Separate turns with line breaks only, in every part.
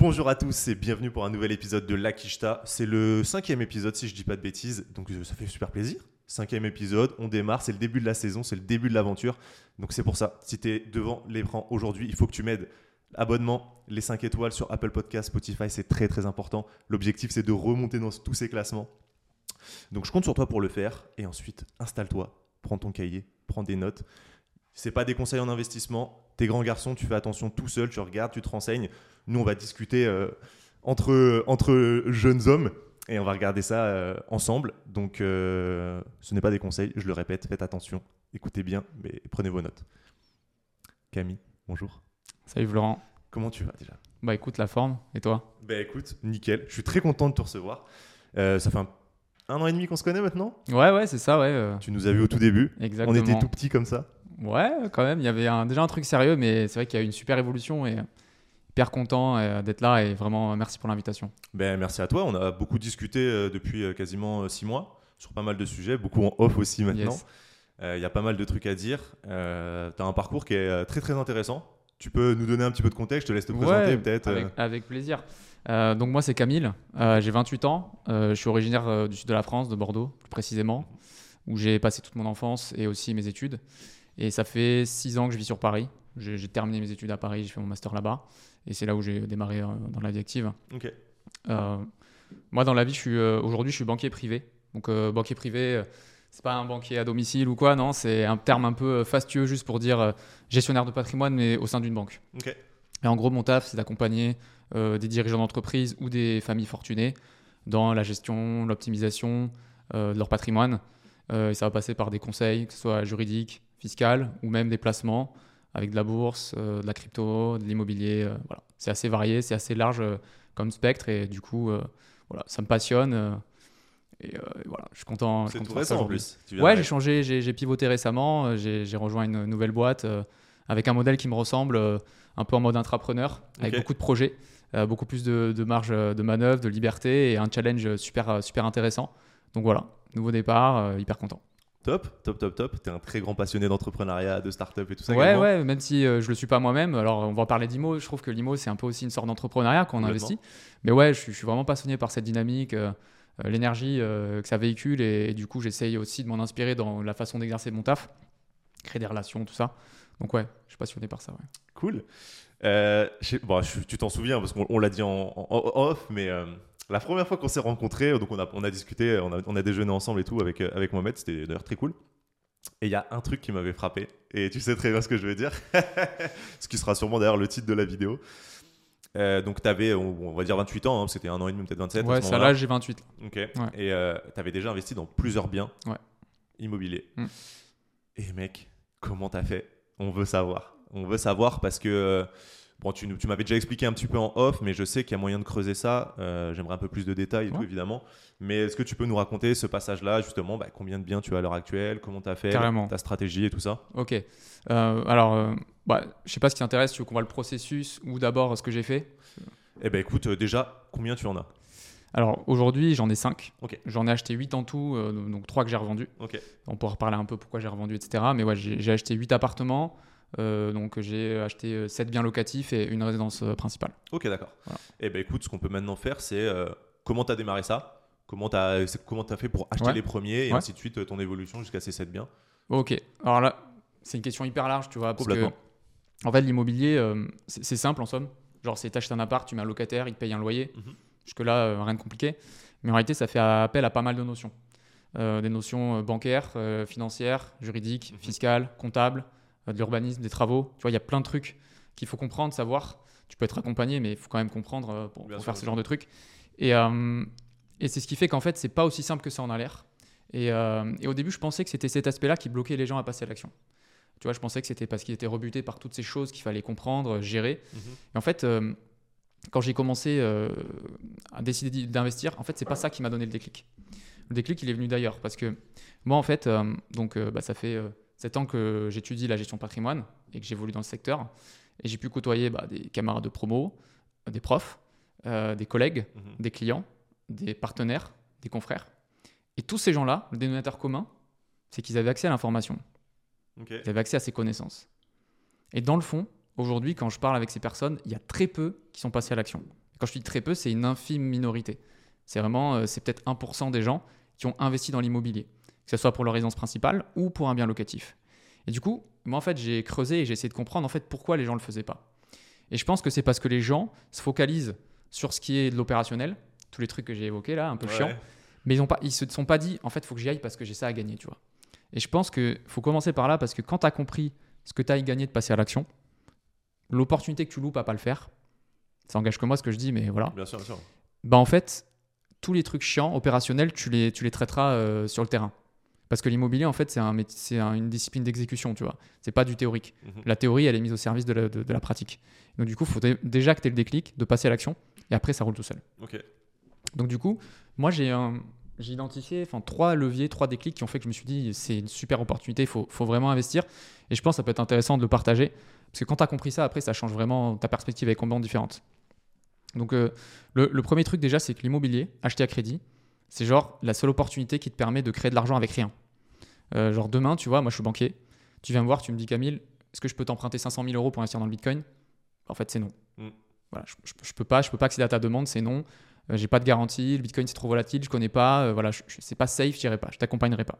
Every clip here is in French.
Bonjour à tous et bienvenue pour un nouvel épisode de L'Akishta. C'est le cinquième épisode si je dis pas de bêtises, donc euh, ça fait super plaisir. Cinquième épisode, on démarre, c'est le début de la saison, c'est le début de l'aventure. Donc c'est pour ça, si tu es devant l'écran aujourd'hui, il faut que tu m'aides. Abonnement, les 5 étoiles sur Apple Podcast, Spotify, c'est très très important. L'objectif c'est de remonter dans tous ces classements. Donc je compte sur toi pour le faire et ensuite installe-toi, prends ton cahier, prends des notes. C'est pas des conseils en investissement. T'es grand garçon, tu fais attention tout seul, tu regardes, tu te renseignes. Nous, on va discuter euh, entre, entre jeunes hommes et on va regarder ça euh, ensemble. Donc, euh, ce n'est pas des conseils, je le répète, faites attention, écoutez bien, mais prenez vos notes. Camille, bonjour.
Salut Florent.
Comment tu vas déjà?
Bah écoute, la forme, et toi?
Bah écoute, nickel. Je suis très content de te recevoir. ça fait un, un an et demi qu'on se connaît maintenant?
Ouais, ouais, c'est ça, ouais.
Tu nous as vus au tout début.
Exactement.
On était tout petits comme ça.
Ouais, quand même, il y avait un, déjà un truc sérieux, mais c'est vrai qu'il y a eu une super évolution et hyper content euh, d'être là et vraiment merci pour l'invitation.
Ben, merci à toi, on a beaucoup discuté euh, depuis euh, quasiment six mois sur pas mal de sujets, beaucoup en off aussi maintenant. Il y a pas mal de trucs à dire. tu as un parcours qui est très très intéressant. Tu peux nous donner un petit peu de contexte, je te laisse te présenter peut-être.
Avec, avec, plaisir. donc moi c'est Camille, j'ai 28 ans, je suis originaire du sud de la France, de Bordeaux plus précisément, où j'ai passé toute mon enfance et aussi mes études. Et ça fait six ans que je vis sur Paris. J'ai terminé mes études à Paris, j'ai fait mon master là-bas. Et c'est là où j'ai démarré euh, dans la vie active. Euh, moi, dans la vie, euh, aujourd'hui, je suis banquier privé. Donc, banquier privé, c'est pas un banquier à domicile ou quoi, non, c'est un terme un peu fastueux juste pour dire gestionnaire de patrimoine, mais au sein d'une banque. Et en gros, mon taf, c'est d'accompagner des dirigeants d'entreprise ou des familles fortunées dans la gestion, l'optimisation de leur patrimoine. et ça va passer par des conseils, que ce soit juridiques, fiscales ou même des placements avec de la bourse, euh, de la crypto, de l'immobilier. Euh, voilà. C'est assez varié, c'est assez large euh, comme spectre et du coup, voilà, ça me passionne. Et, voilà, je suis content.
C'est tout récent en plus.
Ouais, j'ai changé, j'ai pivoté récemment. J'ai rejoint une nouvelle boîte avec un modèle qui me ressemble, un peu en mode intrapreneur, avec beaucoup de projets, beaucoup plus de, de, marge de manœuvre, de liberté et un challenge super, super intéressant. Donc voilà, nouveau départ, hyper content.
Top, top, top, top. Tu es un très grand passionné d'entrepreneuriat, de start-up et tout ça.
Ouais, ouais, même si euh, je le suis pas moi-même. Alors, on va parler d'IMO. Je trouve que l'IMO, c'est un peu aussi une sorte d'entrepreneuriat qu'on investit. Mais ouais, je, suis vraiment passionné par cette dynamique, euh, euh, l'énergie que ça véhicule. Et, du coup, j'essaye aussi de m'en inspirer dans la façon d'exercer mon taf, créer des relations, tout ça. Donc, ouais, je suis passionné par ça. Ouais.
Cool. bon, tu t'en souviens parce qu'on l'a dit en, off, mais la première fois qu'on s'est rencontrés, donc on a, on a discuté, on a, on a, déjeuné ensemble et tout avec, euh, avec Mohamed, c'était d'ailleurs très cool. Et il y a un truc qui m'avait frappé, et tu sais très bien ce que je veux dire, ce qui sera sûrement d'ailleurs le titre de la vidéo. Euh, donc tu avais, on, va dire 28 ans, hein, c'était un an et demi, peut-être 27.
Ouais, ça là, j'ai 28.
Ok. Et euh, tu avais déjà investi dans plusieurs biens immobiliers. Mm. Et mec, comment t'as fait? On veut savoir. On veut savoir parce que Bon, tu, tu m'avais déjà expliqué un petit peu en off, mais je sais qu'il y a moyen de creuser ça. Euh, j'aimerais un peu plus de détails et tout, évidemment. Mais est-ce que tu peux nous raconter ce passage-là, justement bah, Combien de biens tu as à l'heure actuelle Comment tu as fait Ta stratégie et tout ça?
Ok. Euh, alors, euh, bah, je sais pas ce qui t'intéresse. Tu veux qu'on voit le processus ou d'abord ce que j'ai fait?
Eh ben écoute, déjà, combien tu en as?
Alors aujourd'hui, j'en ai 5. J'en ai acheté 8 en tout, donc 3 que j'ai revendus. On pourra reparler un peu pourquoi j'ai revendu, etc. Mais ouais, j'ai acheté 8 appartements. Euh, donc j'ai acheté 7 euh, biens locatifs et une résidence euh, principale.
Ok, d'accord. Et eh ben écoute, ce qu'on peut maintenant faire, c'est comment tu as démarré ça? Comment tu as, comment as fait pour acheter les premiers et ainsi de suite, ton évolution jusqu'à ces 7 biens?
Ok, alors là, c'est une question hyper large, tu vois. Parce que, en fait, l'immobilier, c'est simple en somme. Genre, c'est t'achètes un appart, tu mets un locataire, il te paye un loyer. Mhm. Jusque-là, rien de compliqué. Mais en réalité, ça fait appel à pas mal de notions. des notions bancaires, financières, juridiques, mhm. fiscales, comptables. Euh, de l'urbanisme, des travaux. Tu vois, il y a plein de trucs qu'il faut comprendre, savoir. Tu peux être accompagné, mais il faut quand même comprendre euh, pour, faire ce genre de trucs. Et, euh, et c'est ce qui fait qu'en fait, c'est pas aussi simple que ça en a l'air. Et, et, au début, je pensais que c'était cet aspect-là qui bloquait les gens à passer à l'action. Tu vois, je pensais que c'était parce qu'ils étaient rebutés par toutes ces choses qu'il fallait comprendre, gérer. Mhm. Et en fait, quand j'ai commencé à décider d'investir, en fait, c'est pas ça qui m'a donné le déclic. Le déclic, il est venu d'ailleurs parce que moi, en fait, donc, bah, ça fait 7 ans que j'étudie la gestion patrimoine et que j'évolue dans le secteur. Et j'ai pu côtoyer bah, des camarades de promo, des profs, euh, des collègues, mhm. des clients, des partenaires, des confrères. Et tous ces gens-là, le dénominateur commun, c'est qu'ils avaient accès à l'information. Ils avaient accès à ces connaissances. Et dans le fond, aujourd'hui, quand je parle avec ces personnes, il y a très peu qui sont passés à l'action. quand je dis très peu, c'est une infime minorité. C'est vraiment, euh, c'est peut-être 1% des gens qui ont investi dans l'immobilier, que ce soit pour leur résidence principale ou pour un bien locatif. Et du coup, moi en fait, j'ai creusé et j'ai essayé de comprendre en fait pourquoi les gens ne le faisaient pas. Et je pense que c'est parce que les gens se focalisent sur ce qui est de l'opérationnel, tous les trucs que j'ai évoqués là, un peu chiant, mais ils ne se sont pas dit en fait, il faut que j'y aille parce que j'ai ça à gagner, tu vois. Et je pense qu'il faut commencer par là parce que quand tu as compris ce que tu as à gagner de passer à l'action, l'opportunité que tu loupes à pas le faire, ça engage que moi ce que je dis, mais voilà.
Bien sûr, bien sûr.
Bah en fait, tous les trucs chiants, opérationnels, tu les, tu les traiteras euh, sur le terrain. Parce que l'immobilier, en fait, c'est un, une discipline d'exécution, tu vois. C'est pas du théorique. Mhm. La théorie, elle est mise au service de la, de, la pratique. Donc, du coup, il faut déjà que tu aies le déclic de passer à l'action et après, ça roule tout seul. Donc, du coup, moi, j'ai identifié trois leviers, trois déclics qui ont fait que je me suis dit c'est une super opportunité, il faut, faut, vraiment investir. Et je pense que ça peut être intéressant de le partager. Parce que quand tu as compris ça, après, ça change vraiment ta perspective avec combien différentes. Donc, euh, le, premier truc déjà, c'est que l'immobilier, acheté à crédit, c'est genre la seule opportunité qui te permet de créer de l'argent avec rien. Euh, genre demain, tu vois, moi je suis banquier, tu viens me voir, tu me dis Camille, est-ce que je peux t'emprunter 500 000 euros pour investir dans le Bitcoin? En fait, c'est non. Mm. Voilà, je, je, peux pas, je peux pas accéder à ta demande, c'est non. Euh, j'ai pas de garantie, le Bitcoin c'est trop volatile, je connais pas, voilà, je, c'est pas safe, j'irai pas, je t'accompagnerai pas.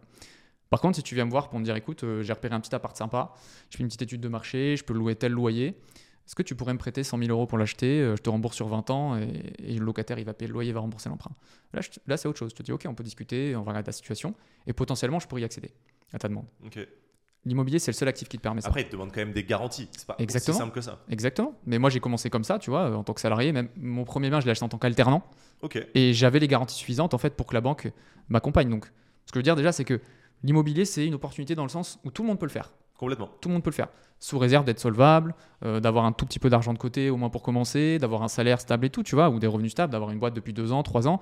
Par contre, si tu viens me voir pour me dire, écoute, j'ai repéré un petit appart sympa, je fais une petite étude de marché, je peux louer tel loyer, est-ce que tu pourrais me prêter 100 000 euros pour l'acheter euh, Je te rembourse sur 20 ans et, le locataire, il va payer le loyer, il va rembourser l'emprunt. Là, là c'est autre chose. Je te dis, OK, on peut discuter, on va regarder ta situation et potentiellement, je pourrais y accéder à ta demande. L'immobilier, c'est le seul actif qui te permet ça.
Après, il te demande quand même des garanties. C'est pas Exactement. aussi simple que ça.
Exactement. Mais moi, j'ai commencé comme ça, tu vois, en tant que salarié. Même mon premier bien, je l'ai acheté en tant qu'alternant.
Ok.
Et j'avais les garanties suffisantes, en fait, pour que la banque m'accompagne. Donc, ce que je veux dire déjà, c'est que l'immobilier, c'est une opportunité dans le sens où tout le monde peut le faire.
Complètement.
Tout le monde peut le faire. Sous réserve d'être solvable, euh, d'avoir un tout petit peu d'argent de côté, au moins pour commencer, d'avoir un salaire stable et tout, tu vois, ou des revenus stables, d'avoir une boîte depuis deux ans, trois ans.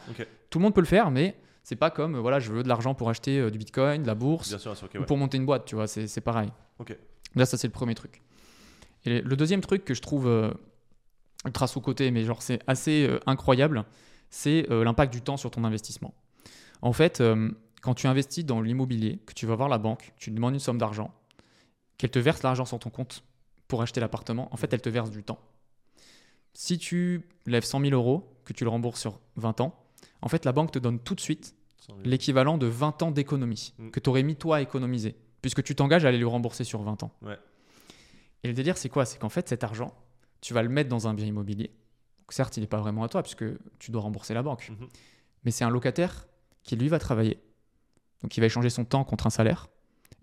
Tout le monde peut le faire, mais c'est pas comme, voilà, je veux de l'argent pour acheter euh, du bitcoin, de la bourse, ou pour monter une boîte, tu vois, c'est pareil. Là, ça, c'est le premier truc. Et le deuxième truc que je trouve euh, ultra sous-côté, mais genre, c'est assez incroyable, c'est l'impact du temps sur ton investissement. En fait, quand tu investis dans l'immobilier, que tu vas voir la banque, tu demandes une somme d'argent, qu'elle te verse l'argent sur ton compte pour acheter l'appartement, en fait, elle te verse du temps. Si tu lèves 100 000 euros, que tu le rembourses sur 20 ans, en fait, la banque te donne tout de suite l'équivalent de 20 ans d'économie mm. que tu aurais mis toi à économiser, puisque tu t'engages à aller le rembourser sur 20 ans. Et le délire, c'est quoi? C'est qu'en fait, cet argent, tu vas le mettre dans un bien immobilier. certes, il n'est pas vraiment à toi, puisque tu dois rembourser la banque. Mm-hmm. Mais c'est un locataire qui, lui, va travailler. Donc, il va échanger son temps contre un salaire.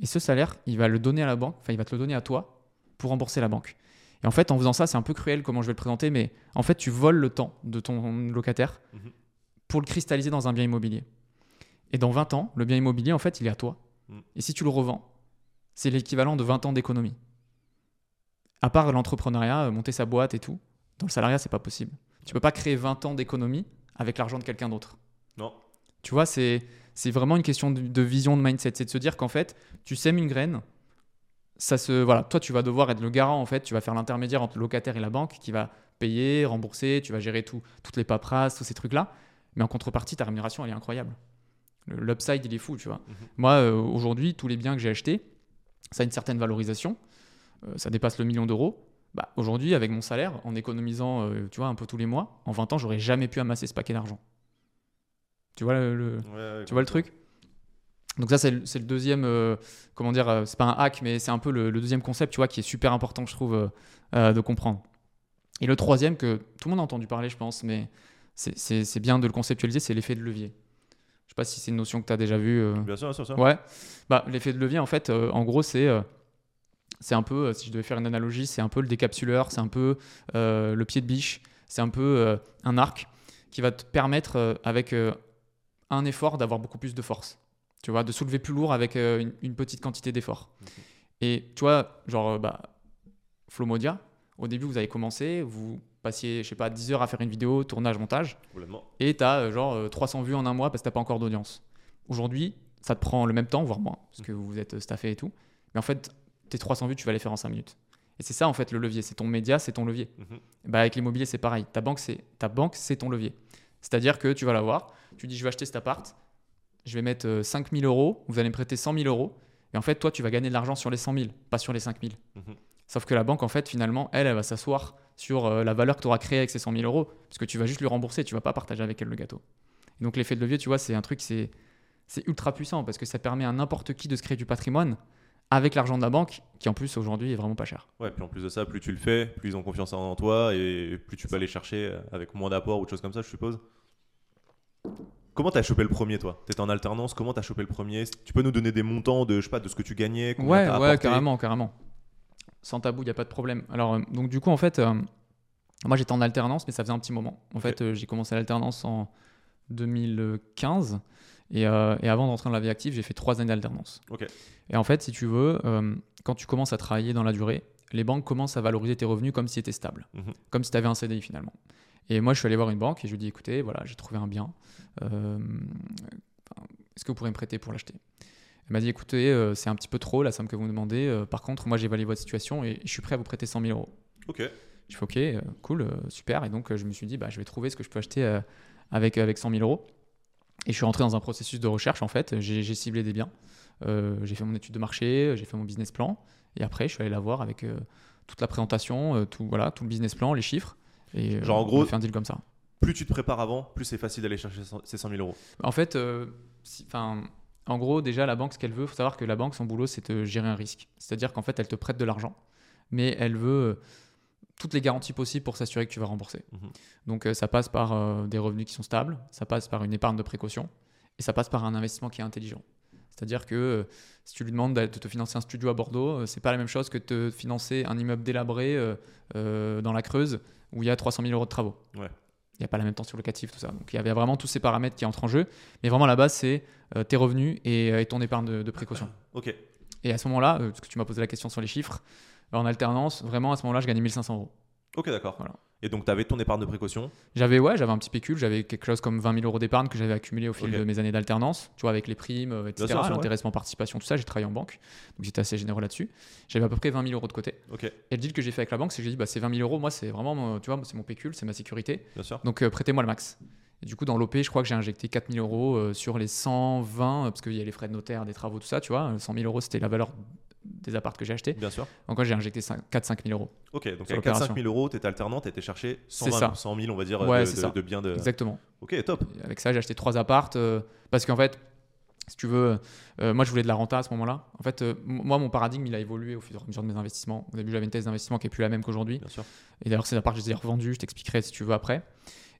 Et ce salaire, il va le donner à la banque, enfin, il va te le donner à toi pour rembourser la banque. Et en fait, en faisant ça, c'est un peu cruel comment je vais le présenter, mais en fait, tu voles le temps de ton locataire mhm. pour le cristalliser dans un bien immobilier. Et dans 20 ans, le bien immobilier, en fait, il est à toi. Mhm. Et si tu le revends, c'est l'équivalent de 20 ans d'économie. À part l'entrepreneuriat, euh, monter sa boîte et tout, dans le salariat, c'est pas possible. Tu peux pas créer 20 ans d'économie avec l'argent de quelqu'un d'autre.
Non.
Tu vois, c'est c'est vraiment une question de, vision, de mindset. C'est de se dire qu'en fait, tu sèmes une graine. Ça se, voilà, toi, tu vas devoir être le garant, en fait. Tu vas faire l'intermédiaire entre le locataire et la banque qui va payer, rembourser. Tu vas gérer tout, toutes les paperasses, tous ces trucs-là. Mais en contrepartie, ta rémunération, elle est incroyable. L'upside, il est fou, tu vois. Mhm. Moi, euh, aujourd'hui, tous les biens que j'ai achetés, ça a une certaine valorisation. Euh, ça dépasse le million d'euros. Bah, aujourd'hui, avec mon salaire, en économisant, euh, tu vois, un peu tous les mois, en 20 ans, j'aurais jamais pu amasser ce paquet d'argent. Tu vois le, tu vois le truc? Donc ça, c'est le, deuxième, euh, comment dire, euh, c'est pas un hack, mais c'est un peu le, deuxième concept, tu vois, qui est super important, je trouve, euh, de comprendre. Et le troisième, que tout le monde a entendu parler, je pense, mais c'est bien de le conceptualiser, c'est l'effet de levier. Je sais pas si c'est une notion que tu as déjà vue.
Bien sûr, bien sûr.
Ouais. Bah, l'effet de levier, en fait, en gros, c'est c'est un peu, si je devais faire une analogie, c'est un peu le décapsuleur, c'est un peu le pied de biche, c'est un peu un arc qui va te permettre, avec un effort d'avoir beaucoup plus de force. Tu vois, de soulever plus lourd avec euh, une, petite quantité d'effort. Et tu vois, genre, euh, bah, Flomodia, au début, vous avez commencé, vous passiez, je sais pas, 10 heures à faire une vidéo, tournage, montage. Et tu as euh, genre 300 vues en un mois parce que tu pas encore d'audience. Aujourd'hui, ça te prend le même temps, voire moins, parce que vous êtes staffé et tout. Mais en fait, tes 300 vues, tu vas les faire en 5 minutes. Et c'est ça, en fait, le levier. C'est ton média, c'est ton levier. Mhm. bah, avec l'immobilier, c'est pareil. Ta banque, c'est ta banque, c'est ton levier. C'est-à-dire que tu vas l'avoir, tu dis je vais acheter cet appart, je vais mettre 5 euh, 000 euros, vous allez me prêter 100 000 euros, et en fait, toi, tu vas gagner de l'argent sur les 100 000, pas sur les 5 000. Mhm. Sauf que la banque, en fait, finalement, elle, elle va s'asseoir sur euh, la valeur que tu auras créée avec ces 100 000 euros, parce que tu vas juste lui rembourser, tu vas pas partager avec elle le gâteau. donc l'effet de levier, tu vois, c'est un truc, c'est ultra puissant, parce que ça permet à n'importe qui de se créer du patrimoine avec l'argent de la banque, qui en plus aujourd'hui est vraiment pas cher.
Ouais, puis en plus de ça, plus tu le fais, plus ils ont confiance en toi et plus tu peux aller chercher avec moins d'apport ou de choses comme ça, je suppose. Comment t'as chopé le premier, toi? T'étais en alternance, comment t'as chopé le premier? Tu peux nous donner des montants de, je sais pas, de ce que tu gagnais
Ouais, ouais, carrément, carrément. Sans tabou, il n'y a pas de problème. Alors, euh, donc du coup, en fait, euh, moi j'étais en alternance, mais ça faisait un petit moment. En fait, euh, j'ai commencé l'alternance en 2015. Et, avant d'entrer dans la vie active, j'ai fait trois années d'alternance. Et en fait, si tu veux, quand tu commences à travailler dans la durée, les banques commencent à valoriser tes revenus comme si étaient stables, mhm. comme si tu avais un CDI finalement. Et moi, je suis allé voir une banque et je lui ai dit écoutez, voilà, j'ai trouvé un bien. Euh, est-ce que vous pourriez me prêter pour l'acheter? Elle m'a dit écoutez, euh, c'est un petit peu trop la somme que vous me demandez. Euh, par contre, moi, j'ai évalué votre situation et je suis prêt à vous prêter 100 000 euros.
Ok.
Je fais ok, cool, super. Et donc, je me suis dit bah, je vais trouver ce que je peux acheter avec, avec 100 000 euros. Et je suis rentré dans un processus de recherche en fait. J'ai ciblé des biens. j'ai fait mon étude de marché, j'ai fait mon business plan. Et après, je suis allé la voir avec toute la présentation, tout, voilà, tout le business plan, les chiffres. Et
Genre, en gros,
on fait un deal comme ça.
Plus tu te prépares avant, plus c'est facile d'aller chercher ces 100 000 euros.
En fait, euh, en gros, déjà, la banque, ce qu'elle veut, il faut savoir que la banque, son boulot, c'est de gérer un risque. C'est-à-dire qu'en fait, elle te prête de l'argent, mais elle veut euh, toutes les garanties possibles pour s'assurer que tu vas rembourser. Mhm. Donc, euh, ça passe par des revenus qui sont stables, ça passe par une épargne de précaution, et ça passe par un investissement qui est intelligent. C'est-à-dire que si tu lui demandes de te financer un studio à Bordeaux, c'est pas la même chose que de te financer un immeuble délabré dans la Creuse où il y a 300 000 euros de travaux.
Ouais.
Il n'y a pas la même tension locative, tout ça. Donc il y avait vraiment tous ces paramètres qui entrent en jeu. Mais vraiment, la base, c'est euh, tes revenus euh, et, ton épargne de, précaution.
Ok.
Et à ce moment-là, euh, parce que tu m'as posé la question sur les chiffres, en alternance, vraiment, à ce moment-là, je gagnais 1500 euros.
Ok, d'accord. Voilà. Et donc, tu avais ton épargne de précaution?
J'avais ouais, j'avais un petit pécule, j'avais quelque chose comme 20 000 euros d'épargne que j'avais accumulé au fil de mes années d'alternance, tu vois, avec les primes, euh, etc., l'intéressement, participation, tout ça. J'ai travaillé en banque, donc j'étais assez généreux là-dessus. J'avais à peu près 20 000 euros de côté.
Et
le deal que j'ai fait avec la banque, c'est que j'ai dit, bah, c'est 20 000 euros, moi, c'est vraiment, tu vois, c'est mon pécule, c'est ma sécurité.
Bien sûr.
Donc, euh, prêtez-moi le max. Et du coup, dans l'OP, je crois que j'ai injecté 4 000 euros euh, sur les 120, parce qu'il y a les frais de notaire, des travaux, tout ça, tu vois. 100 000 euros, c'était la valeur des apparts que j'ai achetés.
Bien sûr.
Moi, j'ai injecté 4-5 000 euros.
Ok, donc avec 4-5 000 euros, tu étais alternant, tu étais chercher 120, 100 000, on va dire, de, biens de.
Exactement.
Ok, top.
avec ça, j'ai acheté 3 appartes euh, parce qu'en fait, si tu veux, euh, moi je voulais de la renta à ce moment-là. En fait, euh, moi mon paradigme il a évolué au fur et à mesure de mes investissements. Au début, j'avais une thèse d'investissement qui est plus la même qu'aujourd'hui.
Bien sûr.
Et d'ailleurs, ces apparts, je les ai revendus, je t'expliquerai si tu veux après.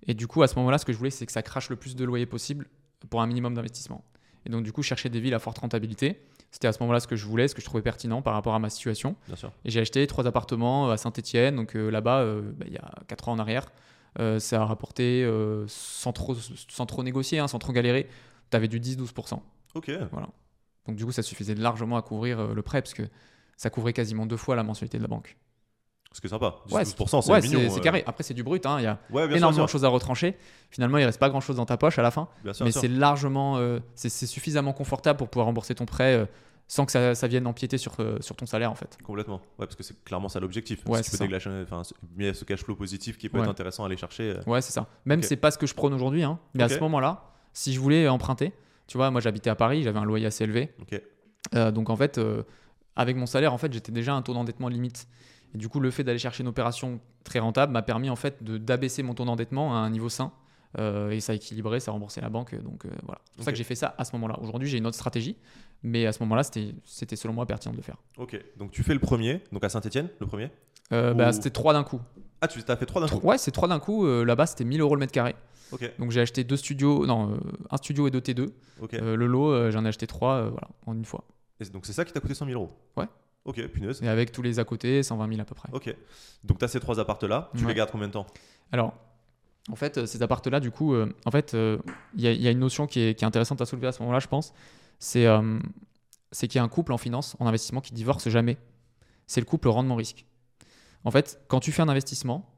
Et du coup, à ce moment-là, ce que je voulais, c'est que ça crache le plus de loyer possible pour un minimum d'investissement. Et donc, du coup, chercher des villes à forte rentabilité c'était à ce moment-là ce que je voulais, ce que je trouvais pertinent par rapport à ma situation. Et j'ai acheté trois appartements à Saint-Etienne, donc euh, là-bas, euh, bah, il y a quatre ans en arrière. Euh, ça a rapporté sans, trop, sans trop négocier, hein, sans trop galérer. Tu avais du 10-12%.
Ok.
Voilà. Donc du coup, ça suffisait largement à couvrir le prêt, parce que ça couvrait quasiment deux fois la mensualité de la banque.
C'est sympa. 10
ouais,
c'est mignon.
C'est carré. Après, c'est du brut. Hein. Il y a énormément de choses à retrancher. Finalement, il reste pas grand chose dans ta poche à la fin. mais c'est largement, euh, c'est suffisamment confortable pour pouvoir rembourser ton prêt euh, sans que ça, ça, vienne empiéter sur, euh, sur ton salaire en fait.
Complètement. Ouais, parce que c'est clairement ça l'objectif.
Ouais,
c'est enfin, il y a ce cash flow positif qui peut être intéressant à aller chercher.
Ouais, c'est ça. Même c'est pas ce que je prône aujourd'hui, hein. mais à ce moment-là, si je voulais emprunter, tu vois, moi j'habitais à Paris, j'avais un loyer assez élevé. donc en fait, avec mon salaire, en fait, j'étais déjà à un taux d'endettement limite. Et du coup, le fait d'aller chercher une opération très rentable m'a permis en fait d'abaisser mon taux d'endettement à un niveau sain. Euh, et ça a équilibré, ça a remboursé la banque. Donc euh, voilà. C'est pour ça que j'ai fait ça à ce moment-là. Aujourd'hui, j'ai une autre stratégie, mais à ce moment-là, c'était selon moi pertinent de le faire.
Ok, donc tu fais le premier, donc à Saint-Etienne, le premier?
Euh, bah, C'était trois d'un coup.
Ah, tu as fait trois d'un coup?
Ouais, c'est trois d'un coup. Là-bas, c'était 1000 euros le mètre carré. Donc j'ai acheté deux studios, non, un studio et deux T2. le lot, j'en ai acheté trois voilà, en une fois.
Et donc c'est ça qui t'a coûté 100 000 euros?
Ouais.
Ok, punaise.
Et avec tous les à côté, 120 000 à peu près.
Ok. Donc tu as ces trois appartes-là, tu les gardes combien de temps?
Alors, en fait, euh, ces appartes-là, du coup, euh, en fait, il euh, y, a une notion qui est, intéressante à soulever à ce moment-là, je pense. C'est qu'il y a un couple en finance, en investissement, qui divorce jamais. C'est le couple rendement-risque. En fait, quand tu fais un investissement,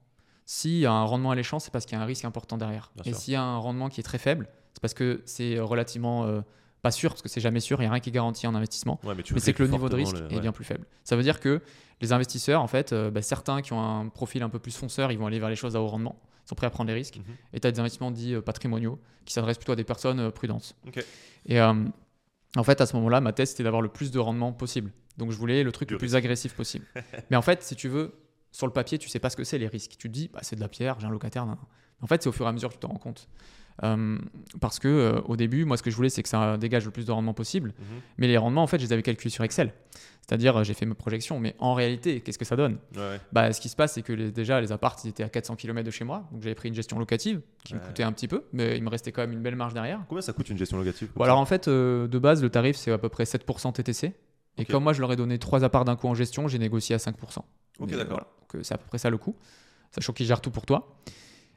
s'il y a un rendement alléchant, c'est parce qu'il y a un risque important derrière. Et s'il y a un rendement qui est très faible, c'est parce que c'est relativement pas sûr, parce que c'est jamais sûr, il n'y a rien qui est garanti en investissement.
mais,
c'est que le niveau de risque est bien plus faible. Ça veut dire que les investisseurs, en fait, euh, bah, certains qui ont un profil un peu plus fonceur, ils vont aller vers les choses à haut rendement, ils sont prêts à prendre les risques. Mhm. Et tu as des investissements dits euh, patrimoniaux qui s'adressent plutôt à des personnes euh, prudentes. Et en fait, à ce moment-là, ma thèse, c'était d'avoir le plus de rendement possible. Donc je voulais le truc le plus agressif possible. mais en fait, si tu veux, sur le papier, tu sais pas ce que c'est les risques. Tu te dis, bah, c'est de la pierre, j'ai un locataire. En fait, c'est au fur et à mesure que tu t'en rends compte. Euh, parce que euh, au début, moi, ce que je voulais, c'est que ça dégage le plus de rendement possible. Mhm. Mais les rendements, en fait, je les avais calculés sur Excel. C'est-à-dire, j'ai fait mes projections. Mais en réalité, qu'est-ce que ça donne? Bah, Ce qui se passe, c'est que déjà, les apparts, ils étaient à 400 km de chez moi. Donc, j'avais pris une gestion locative qui me coûtait un petit peu. Mais il me restait quand même une belle marge derrière.
Combien ça coûte une gestion locative
Alors, en fait, euh, de base, le tarif, c'est à peu près 7% TTC. Et comme moi, je leur ai donné 3 apparts d'un coup en gestion, j'ai négocié à 5%.
Ok, d'accord.
Donc, c'est à peu près ça le coût. Sachant qu'ils gèrent tout pour toi.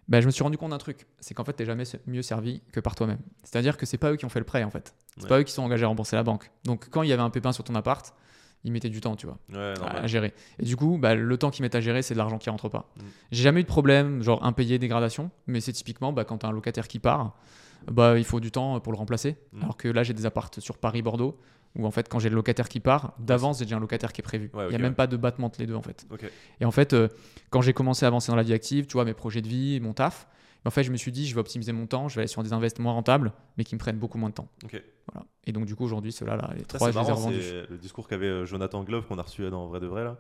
Ben, je me suis rendu compte d'un truc, c'est qu'en fait, tu n'es jamais mieux servi que par toi-même. C'est-à-dire que c'est pas eux qui ont fait le prêt, en fait. C'est pas eux qui sont engagés à rembourser la banque. Donc, quand il y avait un pépin sur ton appart, ils mettaient du temps, tu vois, à, gérer. Et du coup, bah, le temps qu'ils mettent à gérer, c'est de l'argent qui rentre pas. Mm. J'ai jamais eu de problème, genre impayé, dégradation, mais c'est typiquement bah, quand tu as un locataire qui part, bah, il faut du temps pour le remplacer. Mm. Alors que là, j'ai des appartes sur Paris-Bordeaux, où en fait, quand j'ai le locataire qui part, d'avance, j'ai déjà un locataire qui est prévu. il n'y a même pas de battement entre les deux, en fait. Et en fait, euh, quand j'ai commencé à avancer dans la vie active, tu vois, mes projets de vie, mon taf, en fait, je me suis dit, je vais optimiser mon temps, je vais aller sur des investissements rentables, mais qui me prennent beaucoup moins de temps. Voilà. Et donc, du coup, aujourd'hui, cela là, les trois, je
les Le discours qu'avait euh, Jonathan Glove, qu'on a reçu dans Vrai de Vrai, là.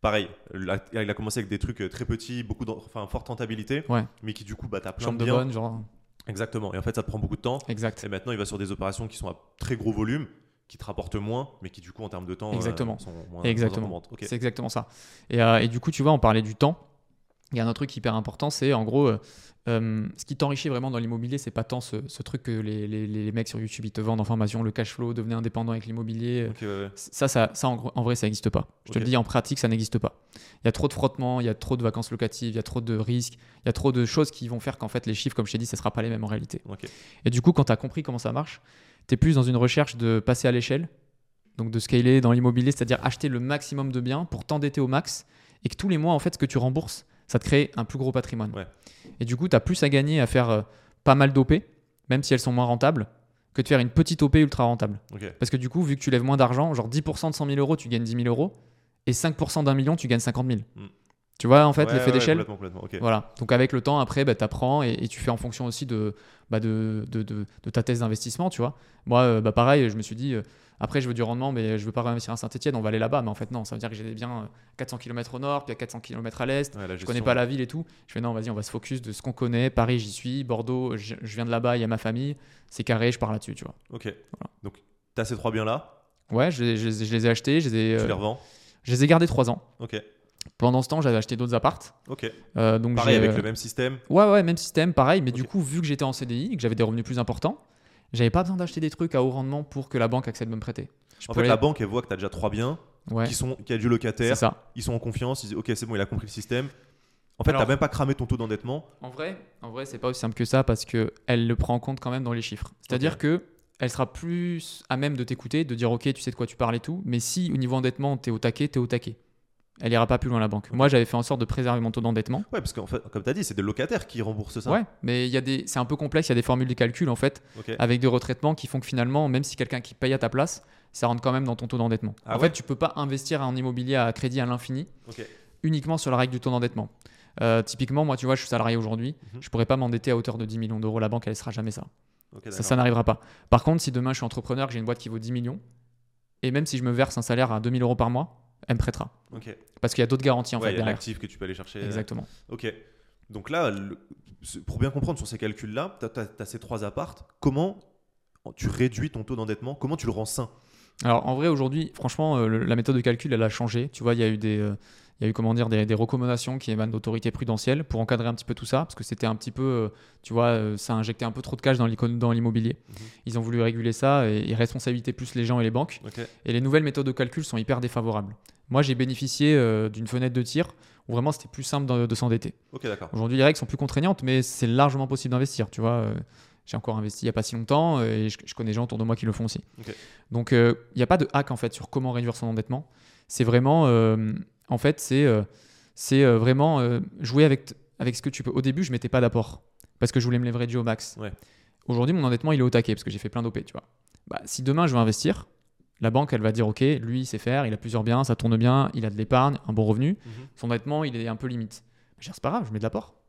Pareil, il a commencé avec des trucs euh, très petits, beaucoup enfin, forte rentabilité, mais qui du coup, bah, t'as plein de,
bonne, genre.
Exactement. Et en fait, ça te prend beaucoup de temps.
Exact.
Et maintenant, il va sur des opérations qui sont à très gros volume, qui te rapportent moins, mais qui du coup, en termes de temps,
exactement.
sont moins.
Exactement. C'est exactement ça. Et, et, du coup, tu vois, on parlait du temps. Il y a un autre truc hyper important, c'est en gros, euh, ce qui t'enrichit vraiment dans l'immobilier, c'est pas tant ce, truc que les, les, mecs sur YouTube ils te vendent en formation, le cash flow, devenir indépendant avec l'immobilier. Ça, ça, ça en, vrai, ça n'existe pas. Je te le dis, en pratique, ça n'existe pas. Il y a trop de frottements, il y a trop de vacances locatives, il y a trop de risques, il y a trop de choses qui vont faire qu'en fait, les chiffres, comme je t'ai dit, ça sera pas les mêmes en réalité. Et du coup, quand tu as compris comment ça marche, tu es plus dans une recherche de passer à l'échelle, donc de scaler dans l'immobilier, c'est-à-dire acheter le maximum de biens pour t'endetter au max et que tous les mois, en fait, ce que tu rembourses, ça te crée un plus gros patrimoine. Et du coup, tu as plus à gagner à faire euh, pas mal d'OP, même si elles sont moins rentables, que de faire une petite OP ultra rentable. Parce que du coup, vu que tu lèves moins d'argent, genre 10% de 100 000 euros, tu gagnes 10 000 euros, et 5% d'un million, tu gagnes 50 000. Hmm. Tu vois, en fait, l'effet d'échelle Voilà. Donc, avec le temps, après, bah, tu apprends et, tu fais en fonction aussi de, bah, de, de, de, ta thèse d'investissement, tu vois. Moi, euh, bah, pareil, je me suis dit, euh, après, je veux du rendement, mais je veux pas réinvestir à Saint-Etienne, on va aller là-bas. Mais en fait, non, ça veut dire que j'ai des biens 400 km au nord, puis à 400 km à l'est. Je je connais pas la ville et tout. Je fais non, vas-y, on va se focus de ce qu'on connaît. Paris, j'y suis. Bordeaux, je, viens de là-bas, il y a ma famille. C'est carré, je pars là-dessus, tu vois.
Ok. Donc, tu as ces trois biens-là?
Ouais, je, les ai achetés. Je les ai,
tu les euh, revends?
Je les ai gardés trois ans.
Ok.
Pendant ce temps, j'avais acheté d'autres appartes.
Ok. Euh, donc pareil avec le même système
Ouais, ouais, même système, pareil. Mais du coup, vu que j'étais en CDI et que j'avais des revenus plus importants, j'avais pas besoin d'acheter des trucs à haut rendement pour que la banque accepte de me prêter
en fait, la banque, elle voit que tu as déjà trois biens, qui sont, qui a du locataire, ils sont en confiance, ils disent Ok, c'est bon, il a compris le système. En fait, tu n'as même pas cramé ton taux d'endettement.
En vrai, en vrai, c'est pas aussi simple que ça parce qu'elle le prend en compte quand même dans les chiffres. C'est-à-dire que elle sera plus à même de t'écouter, de dire ok, tu sais de quoi tu parles et tout. Mais si au niveau endettement, tu es au taquet, tu es au taquet. Elle ira pas plus loin la banque. Moi, j'avais fait en sorte de préserver mon taux d'endettement.
Ouais, parce qu'en fait, comme tu as dit, c'est des locataires qui remboursent ça.
Ouais, mais il y a des, c'est un peu complexe. Il y a des formules de calcul en fait, avec des retraitements qui font que finalement, même si quelqu'un qui paye à ta place, ça rentre quand même dans ton taux d'endettement. Ah en fait, tu peux pas investir en immobilier à crédit à l'infini uniquement sur la règle du taux d'endettement. Euh, typiquement, moi, tu vois, je suis salarié aujourd'hui, je mhm. je pourrais pas m'endetter à hauteur de 10 millions d'euros. La banque, elle ne sera jamais ça. ça, ça n'arrivera pas. Par contre, si demain je suis entrepreneur, que j'ai une boîte qui vaut 10 millions, et même si je me verse un salaire à 2000 euros par mois, elle me prêtera. Parce qu'il y a d'autres garanties en fait.
Il y a l'actif que tu peux aller chercher.
Exactement.
Ok. Donc là, pour bien comprendre sur ces calculs-là, tu as, ces trois appartes. Comment tu réduis ton taux d'endettement? Comment tu le rends sain?
Alors en vrai aujourd'hui, franchement, euh, la méthode de calcul elle a changé. Tu vois, il y a eu des, euh, il y a eu comment dire des, recommandations qui émanent d'autorités prudentielles pour encadrer un petit peu tout ça parce que c'était un petit peu, euh, tu vois, ça injectait un peu trop de cash dans l'immobilier. Mhm. Ils ont voulu réguler ça et, responsabiliser plus les gens et les banques. Et les nouvelles méthodes de calcul sont hyper défavorables. Moi, j'ai bénéficié d'une fenêtre de tir où vraiment c'était plus simple de, s'endetter. Aujourd'hui, les règles sont plus contraignantes, mais c'est largement possible d'investir. Tu vois, j'ai encore investi il n'y a pas si longtemps euh, et je, connais des gens autour de moi qui le font aussi. Donc euh, il n'y a pas de hack en fait sur comment réduire son endettement. C'est vraiment, euh, en fait, c'est c'est vraiment jouer avec, avec ce que tu peux. Au début, je mettais pas d'apport parce que je voulais me leverager au max. Aujourd'hui, mon endettement, il est au taquet parce que j'ai fait plein d'OP, tu vois. Bah, si demain, je veux investir, la banque, elle va dire, OK, lui, il sait faire, il a plusieurs biens, ça tourne bien, il a de l'épargne, un bon revenu. Mhm. Son endettement, il est un peu limite. C'est pas grave, je mets de l'apport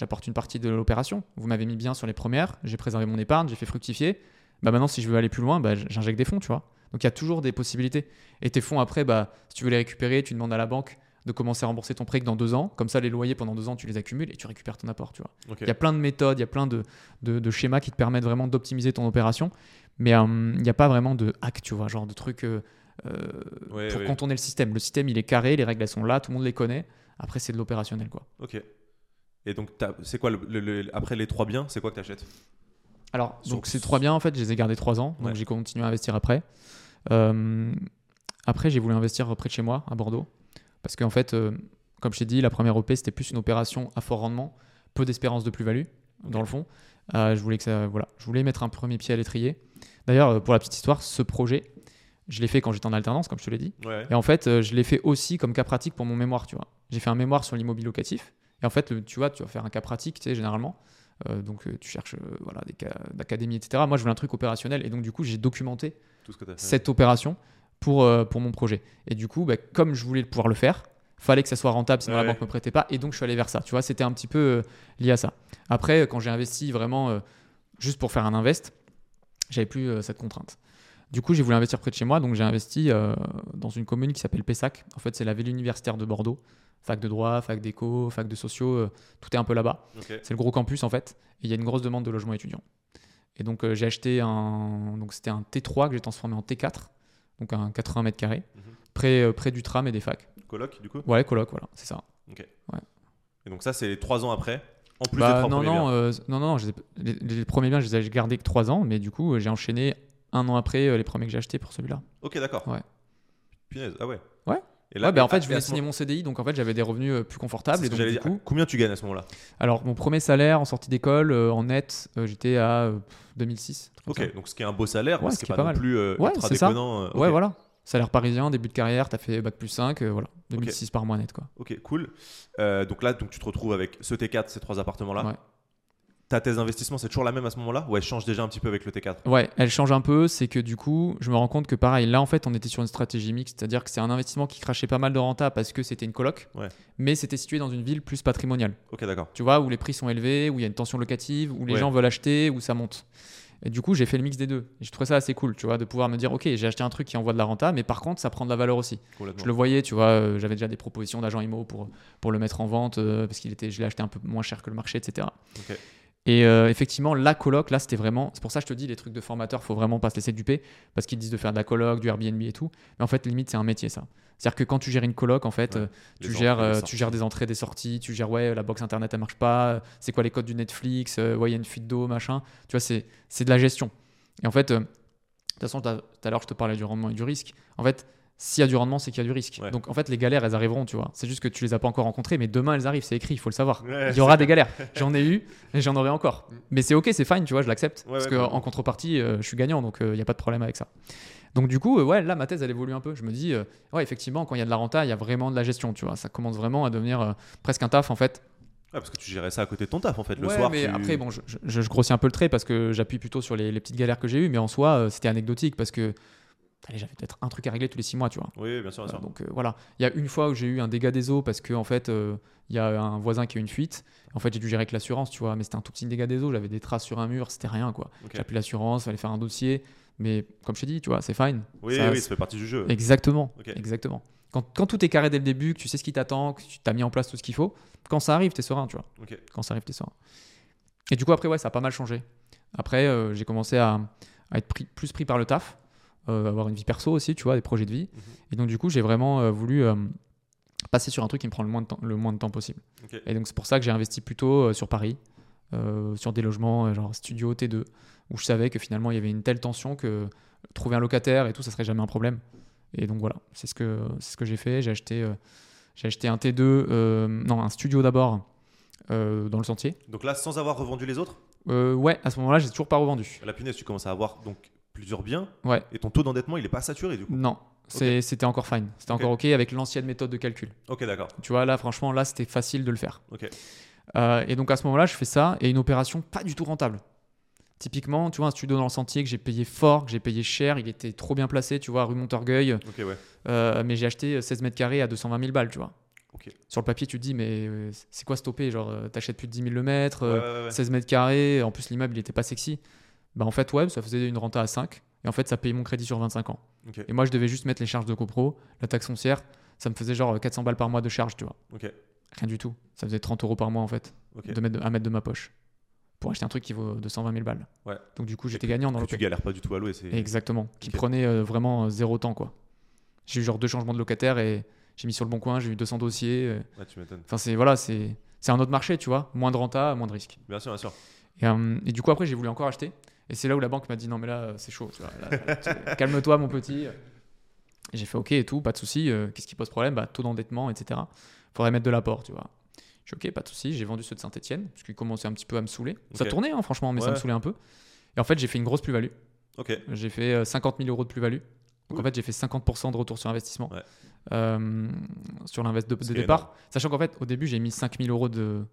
j'apporte une partie de l'opération. Vous m'avez mis bien sur les premières, j'ai préservé mon épargne, j'ai fait fructifier. Bah maintenant, si je veux aller plus loin, bah, j'injecte des fonds, tu vois. Donc il y a toujours des possibilités. Et tes fonds, après, bah, si tu veux les récupérer, tu demandes à la banque de commencer à rembourser ton prêt que dans deux ans. Comme ça, les loyers pendant deux ans, tu les accumules et tu récupères ton apport. Tu vois. Il y a plein de méthodes, il y a plein de, de, schémas qui te permettent vraiment d'optimiser ton opération. Mais euh, il n'y a pas vraiment de hack, tu vois, genre de trucs euh, euh, pour contourner le système. Le système, il est carré, les règles, elles sont là, tout le monde les connaît. Après, c'est de l'opérationnel, quoi.
Ok. Et donc, c'est quoi, après les trois biens, c'est quoi que tu achètes
Alors, donc, ces trois biens, en fait, je les ai gardés trois ans. Donc, j'ai continué à investir après. après, j'ai voulu investir près de chez moi, à Bordeaux. Parce qu'en fait, comme je t'ai dit, la première OP, c'était plus une opération à fort rendement, peu d'espérance de plus-value, dans le fond. je, voulais que ça, voilà, je voulais mettre un premier pied à l'étrier. D'ailleurs, pour la petite histoire, ce projet, je l'ai fait quand j'étais en alternance, comme je te l'ai dit. Et en fait, euh, je l'ai fait aussi comme cas pratique pour mon mémoire, tu vois. J'ai fait un mémoire sur l'immobilier locatif. Et en fait, tu vois, tu vas faire un cas pratique, tu sais, généralement. Euh, donc, euh, tu cherches voilà, des cas d'académie, etc. Moi, je voulais un truc opérationnel. Et donc, du coup, j'ai documenté cette opération pour, pour mon projet. Et du coup, bah, comme je voulais pouvoir le faire, fallait que ça soit rentable, sinon la banque ne me prêtait pas. Et donc, je suis allé vers ça. Tu vois, c'était un petit peu lié à ça. Après, quand j'ai investi vraiment juste pour faire un invest, j'avais plus cette contrainte. Du coup, j'ai voulu investir près de chez moi, donc j'ai investi euh, dans une commune qui s'appelle Pessac. En fait, c'est la ville universitaire de Bordeaux. Fac de droit, fac d'éco, fac de sociaux, euh, tout est un peu là-bas. C'est le gros campus en fait. Et il y a une grosse demande de logements étudiants. Et donc euh, j'ai acheté un, donc c'était un T3 que j'ai transformé en T4, donc un 80 mètres carrés, mhm. près, près du tram et des facs.
Coloc du coup?
Ouais, coloc, voilà, c'est ça.
Ok. Et donc ça, c'est trois ans après. En plus
bah,
des
non, non,
non,
non, non, les, les, premiers biens, je les ai gardés que trois ans, mais du coup, j'ai enchaîné un an après euh, les premiers que j'ai achetés pour celui-là.
Ok, d'accord.
Ouais.
Punaise, ah ouais.
Ouais. Et là, ouais, bah, en fait, je voulais signer mon CDI, donc en fait, j'avais des revenus euh, plus confortables. Et donc, du coup,
combien tu gagnes à ce moment-là?
Alors, mon premier salaire en sortie d'école, euh, en net, j'étais à 2006.
Ok, donc ce qui est un beau salaire,
ouais,
ce qui est pas, non plus
ouais,
ultra déconnant.
Ça. Ouais, voilà. Salaire parisien, début de carrière, tu as fait bac plus 5, voilà, 2006 par mois net. Quoi.
Ok, cool. donc là, donc, tu te retrouves avec ce T4, ces trois appartements-là. Ta thèse d'investissement, c'est toujours la même à ce moment-là Ou elle change déjà un petit peu avec le T4
Ouais, elle change un peu. C'est que du coup, je me rends compte que pareil, là en fait, on était sur une stratégie mixte. C'est-à-dire que c'est un investissement qui crachait pas mal de renta parce que c'était une coloc. Mais c'était situé dans une ville plus patrimoniale.
Ok, d'accord.
Tu vois, où les prix sont élevés, où il y a une tension locative, où les gens veulent acheter, où ça monte. Et du coup, j'ai fait le mix des deux. Et je trouvais ça assez cool, tu vois, de pouvoir me dire, ok, j'ai acheté un truc qui envoie de la renta, mais par contre, ça prend de la valeur aussi. Je le voyais, tu vois, euh, j'avais déjà des propositions d'agents IMO pour, pour le mettre en vente, euh, parce qu'il était, je l'ai acheté un peu moins cher que le marché, etc. Et euh, effectivement, la coloc, là, c'était vraiment. C'est pour ça que je te dis, les trucs de formateur, faut vraiment pas se laisser duper, parce qu'ils disent de faire de la coloc, du Airbnb et tout. Mais en fait, limite, c'est un métier, ça. C'est-à-dire que quand tu gères une coloc, en fait, euh, tu, gères, euh, tu gères des entrées, des sorties, tu gères, ouais, la box internet, elle marche pas, c'est quoi les codes du Netflix, ouais, il y a une fuite d'eau, machin. Tu vois, c'est de la gestion. Et en fait, de toute façon, tout à l'heure, je te parlais du rendement et du risque. En fait, s'il y a du rendement, c'est qu'il y a du risque. Donc en fait, les galères, elles arriveront, tu vois. C'est juste que tu les as pas encore rencontrées, mais demain, elles arrivent, c'est écrit, il faut le savoir. il y aura des galères. J'en ai eu et j'en aurai encore. Mm. Mais c'est ok, c'est fine, tu vois, je l'accepte. parce qu'en contrepartie, euh, je suis gagnant, donc il euh, n'y a pas de problème avec ça. Donc du coup, euh, ouais, là, ma thèse, elle évolue un peu. Je me dis, ouais, effectivement, quand il y a de la renta, il y a vraiment de la gestion, tu vois. Ça commence vraiment à devenir presque un taf, en fait.
Ouais, parce que tu gérais ça à côté de ton taf en fait le soir.
mais après bon, je, je, grossis un peu le trait parce que j'appuie plutôt sur les, les, petites galères que j'ai eues, mais en soi c'était anecdotique parce que Allez, j'avais peut-être un truc à régler tous les six mois, tu vois.
Oui, bien sûr, bien sûr.
donc euh, voilà, il y a une fois où j'ai eu un dégât des eaux parce que en fait, euh, il y a un voisin qui a eu une fuite. En fait, j'ai dû gérer avec l'assurance, tu vois, mais c'était un tout petit dégât des eaux. J'avais des traces sur un mur, c'était rien, quoi. J'ai appelé l'assurance, fallait faire un dossier, mais comme je t'ai dit, tu vois, c'est fine.
Oui, ça, oui, ça fait partie du jeu.
Exactement, exactement. Quand, quand, tout est carré dès le début, que tu sais ce qui t'attend, que tu as mis en place tout ce qu'il faut, quand ça arrive, t'es serein, tu vois. Quand ça arrive, t'es serein. Et du coup, après, ouais, ça a pas mal changé. Après, euh, j'ai commencé à, à être pris, plus pris par le taf. Euh, avoir une vie perso aussi, tu vois, des projets de vie. Mhm. Et donc, du coup, j'ai vraiment euh, voulu euh, passer sur un truc qui me prend le moins de temps, le moins de temps possible. Et donc, c'est pour ça que j'ai investi plutôt sur Paris, sur des logements genre studio T2, où je savais que finalement, il y avait une telle tension que trouver un locataire et tout, ça serait jamais un problème. Et donc, voilà, c'est ce que, ce que j'ai fait. J'ai acheté, j'ai acheté un T2, non, un studio d'abord. dans le sentier.
Donc là, sans avoir revendu les autres?
Ouais, à ce moment-là, j'ai toujours pas revendu.
La punaise, tu commences à avoir donc plusieurs biens.
Ouais.
Et ton taux d'endettement, il est pas saturé du coup
Non. C'était encore fine. C'était encore OK avec l'ancienne méthode de calcul.
Ok, d'accord.
Tu vois, là, franchement, là, c'était facile de le faire. Ok. Euh, et donc, à ce moment-là, je fais ça et une opération pas du tout rentable. Typiquement, tu vois, un studio dans le sentier que j'ai payé fort, que j'ai payé cher, il était trop bien placé, tu vois, rue Montorgueil. Ok, ouais. Euh, mais j'ai acheté 16 mètres carrés à 220 000 balles, tu vois. Ok. Sur le papier, tu te dis, mais euh, c'est quoi stopper Genre, t'achètes plus de 10 000 le mètre, 16 mètres carrés, en plus l'immeuble, il était pas sexy. Bah, en fait, ouais, ça faisait une renta à 5. Et en fait, ça payait mon crédit sur 25 ans. Et moi, je devais juste mettre les charges de copro, la taxe foncière. ça me faisait genre 400 balles par mois de charge, tu vois. Rien du tout. Ça faisait 30 euros par mois en fait, de mettre, à mettre de ma poche pour acheter un truc qui vaut 220 000 balles.
Ouais.
Donc du coup, j'étais gagnant dans l'OP.
tu galères pas du tout à louer. c'est-
Exactement. Qui prenait euh, vraiment euh, zéro temps, quoi. J'ai eu genre deux changements de locataire et j'ai mis sur le bon coin, j'ai eu 200 dossiers. euh.
Ouais, tu m'étonnes.
Enfin, c'est voilà, c'est c'est un autre marché, tu vois. Moins de renta, moins de risque.
Bien sûr, bien sûr.
Et, euh, et du coup, après, j'ai voulu encore acheter. Et c'est là où la banque m'a dit non, mais là, euh, c'est chaud. Calme-toi, mon petit. Et j'ai fait ok et tout, pas de souci. euh, Qu'est-ce qui pose problème? Bah, Taux d'endettement, etc. Faudrait mettre de l'apport, tu vois. Je suis ok, pas de souci. J'ai vendu ceux de Saint-Etienne parce qu'ils commençaient un petit peu à me saouler. Ça tournait, hein, franchement, mais ça me saoulait un peu. Et en fait, j'ai fait une grosse plus-value.
Ok.
J'ai fait euh, 50 000 euros de plus-value. Donc en fait, j'ai fait 50% de retour sur investissement
Ouais.
euh, sur l'invest de, départ. Sachant qu'en fait, au début, j'ai mis 5 000 euros de,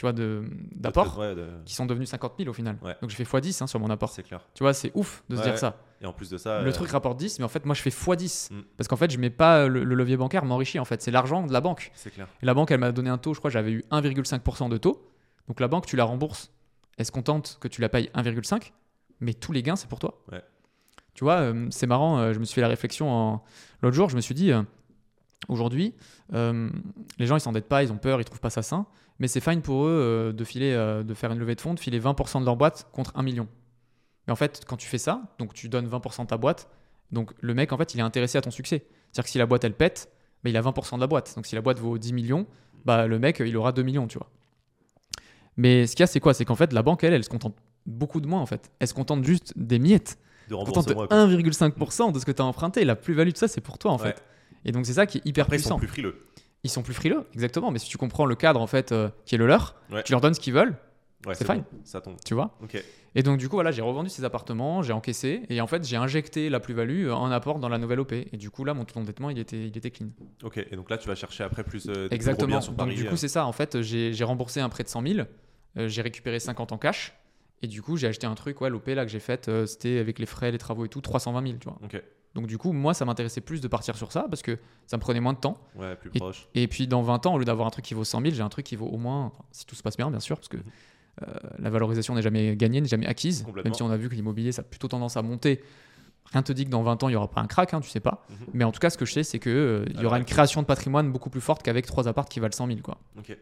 tu vois, de, d'apport
de-
qui sont devenus 50 000 au final.
Ouais.
Donc j'ai fait x10 hein, sur mon apport.
C'est clair.
Tu vois, c'est ouf de se dire
ouais.
ça.
Et en plus de ça.
Le
euh,
truc rapporte 10, mais en fait, moi, je fais x10.
Mm.
Parce qu'en fait, je mets pas le, le levier bancaire m'enrichit. En fait, c'est l'argent de la banque.
C'est clair.
Et la banque, elle m'a donné un taux, je crois, j'avais eu 1,5% de taux. Donc la banque, tu la rembourses. Elle se contente que tu la payes 1,5, mais tous les gains, c'est pour toi. Tu vois, euh, c'est marrant, euh, je me suis fait la réflexion en... l'autre jour, je me suis dit, euh, aujourd'hui, euh, les gens, ils s'endettent pas, ils ont peur, ils trouvent pas ça sain, mais c'est fine pour eux euh, de, filer, euh, de faire une levée de fonds, de filer 20% de leur boîte contre 1 million. Mais en fait, quand tu fais ça, donc tu donnes 20% de ta boîte, donc le mec, en fait, il est intéressé à ton succès. C'est-à-dire que si la boîte, elle pète, bah, il a 20% de la boîte. Donc si la boîte vaut 10 millions, bah, le mec, il aura 2 millions, tu vois. Mais ce qu'il y a, c'est quoi? C'est qu'en fait, la banque, elle, elle se contente beaucoup de moins, en fait. Elle se contente juste des miettes.
De
Elle se contente de
rembourser moi.
1,5% de ce que tu as emprunté. La plus-value de ça, c'est pour toi, en
Ouais.
fait. Et donc, c'est ça qui est hyper
Après, ils
puissant.
sont plus frileux.
Ils sont plus frileux, exactement. Mais si tu comprends le cadre, en fait, euh, qui est le leur,
Ouais.
tu leur donnes ce qu'ils veulent,
Ouais,
C'est fine.
bon, Ça tombe.
tu vois.
Ok.
Et donc, du coup, voilà, j'ai revendu ces appartements, j'ai encaissé, et en fait, j'ai injecté la plus-value euh, en apport dans la nouvelle OP. Et du coup, là, mon taux d'endettement, il était, il était clean.
Ok. Et donc là, tu vas chercher après plus. euh, plus
Exactement. Donc, du
euh.
coup, c'est ça. En fait, j'ai j'ai remboursé un prêt de 100 000, euh, j'ai récupéré 50 en cash, et du coup, j'ai acheté un truc, ouais, l'OP là que j'ai faite, euh, c'était avec les frais, les travaux et tout, 320 000, tu vois.
Ok.
Donc, du coup, moi, ça m'intéressait plus de partir sur ça parce que ça me prenait moins de temps.
Ouais, plus
Et-
proche.
Et puis, dans 20 ans, au lieu d'avoir un truc qui vaut 100 000, j'ai un truc qui vaut au moins, enfin, si tout se passe bien, bien sûr, parce que
Mhm.
euh, la valorisation n'est jamais gagnée, n'est jamais acquise. Même si on a vu que l'immobilier, ça a plutôt tendance à monter. Rien te dit que dans 20 ans, il n'y aura pas un crack, hein, tu sais pas.
Mhm.
Mais en tout cas, ce que je sais, c'est qu'il il y
Alors,
aura
ouais.
une création de patrimoine beaucoup plus forte qu'avec trois apparts qui valent 100 000. Quoi.
Ok.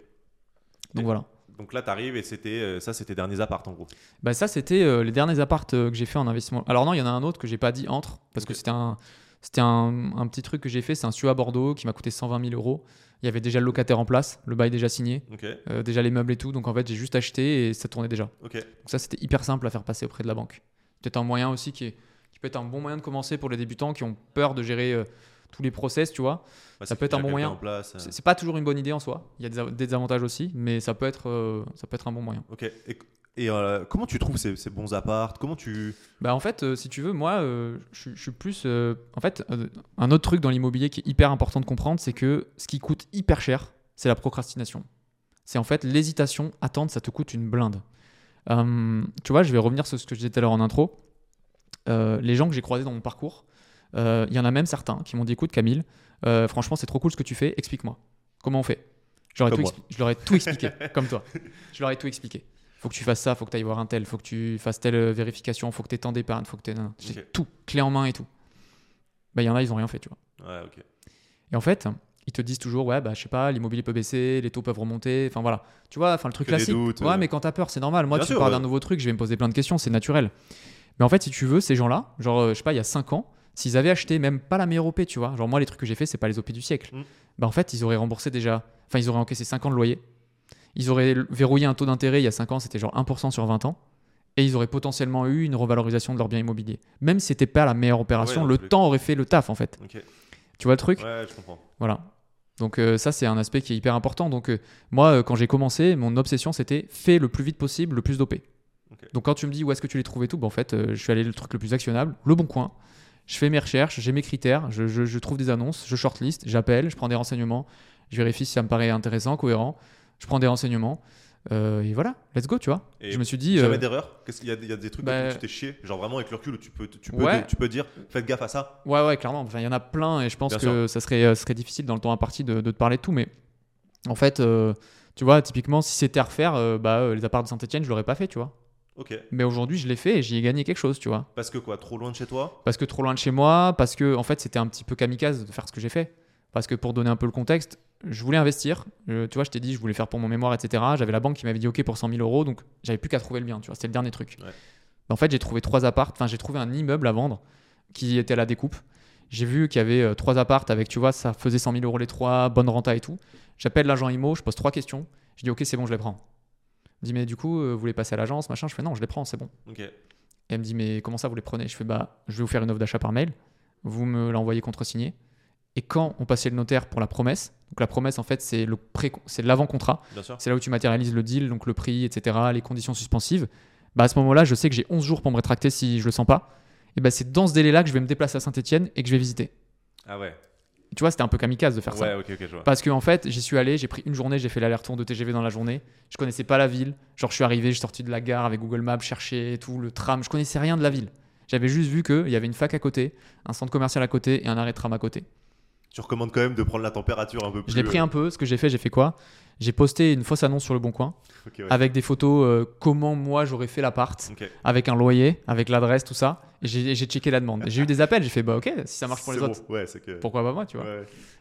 Donc
Et-
voilà.
Donc là, t'arrives et c'était euh, ça, c'était derniers apparts en gros.
Bah, ça, c'était euh, les derniers apparts euh, que j'ai fait en investissement. Alors non, il y en a un autre que j'ai pas dit entre, parce que c'était un, c'était un, un petit truc que j'ai fait. C'est un studio à Bordeaux qui m'a coûté 120 000 euros. Il y avait déjà le locataire en place, le bail déjà signé, euh, déjà les meubles et tout. Donc en fait, j'ai juste acheté et ça tournait déjà. Donc ça, c'était hyper simple à faire passer auprès de la banque. Peut-être un moyen aussi qui, est, qui peut être un bon moyen de commencer pour les débutants qui ont peur de gérer tous les process, tu vois. Ça peut être un bon moyen.
Euh.
C'est pas toujours une bonne idée en soi. Il y a des, des avantages aussi, mais ça peut être, euh, ça peut être un bon moyen.
Ok. Et, et, euh, comment tu trouves ces, ces bons apparts? Comment tu
Bah en fait, euh, si tu veux, moi, je, suis- je suis plus. en fait, un autre truc dans l'immobilier qui est hyper important de comprendre, c'est que ce qui coûte hyper cher, c'est la procrastination. C'est en fait l'hésitation, attendre, ça te coûte une blinde. Euh, tu vois, je vais revenir sur ce que je disais tout à l'heure en intro. Les gens que j'ai croisés dans mon parcours, il y en a même certains qui m'ont dit écoute, Camille, euh, franchement, c'est trop cool ce que tu fais, explique-moi. Comment on fait? Tout Je leur ai tout expliqué, comme toi. Je leur ai tout expliqué. Faut que tu fasses ça, faut que tu ailles voir un tel, faut que tu fasses telle euh, vérification, faut que tu aies tant d'épargne, faut que tu J'ai tout, clé en main et tout. Bah, il y en a, ils ont rien fait, tu vois.
Ouais.
Et en fait, ils te disent toujours, ouais, bah, je sais pas, l'immobilier peut baisser, les taux peuvent remonter, enfin voilà. Tu vois, enfin le truc
Que
classique.
doutes,
ouais,
euh.
mais quand t'as peur, c'est normal. Moi,
Bien
tu
sûr,
parles
ouais.
d'un nouveau truc, je vais me poser plein de questions, c'est naturel. Mais en fait, si tu veux, ces gens-là, genre, euh, je sais pas, il y a 5 ans, s'ils avaient acheté même pas la meilleure OP, tu vois, genre moi, les trucs que j'ai fait, c'est pas les OP du siècle.
Mm.
Bah, en fait, ils auraient remboursé déjà, enfin, ils auraient encaissé 5 ans de loyer. Ils auraient verrouillé un taux d'intérêt il y a 5 ans, c'était genre 1% sur 20 ans. Et ils auraient potentiellement eu une revalorisation de leur bien immobilier. Même si c'était pas la meilleure opération, le temps aurait fait le taf, en fait. Tu vois le truc?
Ouais, je comprends.
voilà. Donc euh, ça, c'est un aspect qui est hyper important. Donc euh, moi, euh, quand j'ai commencé, mon obsession, c'était fais le plus vite possible le plus d'OP. Donc quand tu me dis où est-ce que tu les trouves et tout, bah, en fait, je suis allé le truc le plus actionnable, le bon coin. Je fais mes recherches, j'ai mes critères, je, je- je trouve des annonces, je shortlist, j'appelle, je prends des renseignements, je vérifie si ça me paraît intéressant, cohérent, je prends des renseignements. euh, et voilà, let's go, tu vois.
Et
je me suis dit...
Jamais
euh,
d'erreur? Qu'il y il y a des trucs
bah-
où tu t'es chié? Genre vraiment avec le recul où tu peux, tu peux,
Ouais.
tu peux dire faites gaffe à ça.
Ouais, ouais, clairement. Enfin, il y en a plein et je pense
Bien
que ça serait, euh, serait difficile dans le temps imparti de, de te parler de tout. Mais en fait, euh, tu vois, typiquement, si c'était à refaire, bah, les apparts de Saint-Etienne, je l'aurais pas fait, tu vois.
Ok.
Mais aujourd'hui, je l'ai fait et j'y ai gagné quelque chose, tu vois.
Parce que quoi Trop loin de chez toi?
Parce que trop loin de chez moi, parce que en fait, c'était un petit peu kamikaze de faire ce que j'ai fait. Parce que pour donner un peu le contexte, je voulais investir. tu vois, je t'ai dit, je voulais faire pour mon mémoire, etc. J'avais la banque qui m'avait dit OK pour 100 000 euros, donc j'avais plus qu'à trouver le bien. Tu vois, c'était le dernier truc. En fait, j'ai trouvé trois apparts. Enfin, j'ai trouvé un immeuble à vendre qui était à la découpe. J'ai vu qu'il y avait euh, trois appartes avec, tu vois, ça faisait 100 000 euros les trois, bonne renta et tout. J'appelle l'agent IMO, je pose trois questions. Je dis OK, c'est bon, je les prends. Il me dit mais du coup, euh, vous voulez passer à l'agence, machin. Je fais non, je les prends, c'est bon. Et elle me dit mais comment ça vous les prenez? Je fais bah je vais vous faire une offre d'achat par mail. Vous me l'envoyez contre-signé. Et quand on passait le notaire pour la promesse, donc la promesse en fait c'est le c'est l'avant-contrat. C'est là où tu matérialises le deal, donc le prix, etc., les conditions suspensives. Bah à ce moment-là, je sais que j'ai 11 jours pour me rétracter si je le sens pas. Et bah c'est dans ce délai-là que je vais me déplacer à Saint-Etienne et que je vais visiter.
Ah ouais.
Tu vois, c'était un peu kamikaze de faire
ça.
Ouais, je vois. Parce qu'en en fait, j'y suis allé, j'ai pris une journée, j'ai fait l'aller-retour de TGV dans la journée. Je connaissais pas la ville. Genre, je suis arrivé, je suis sorti de la gare avec Google Maps, chercher tout, le tram. Je connaissais rien de la ville. J'avais juste vu qu'il y avait une fac à côté, un centre commercial à côté et un arrêt de tram à côté.
Tu recommandes quand même de prendre la température un peu plus.
Je l'ai pris euh, un peu. Ce que j'ai fait, j'ai fait quoi? J'ai posté une fausse annonce sur le Bon Coin avec des photos euh, comment moi j'aurais fait l'appart, avec un loyer, avec l'adresse, tout ça. J'ai checké la demande. J'ai eu des appels. J'ai fait bah ok, si ça marche pour les autres, pourquoi pas moi, tu vois.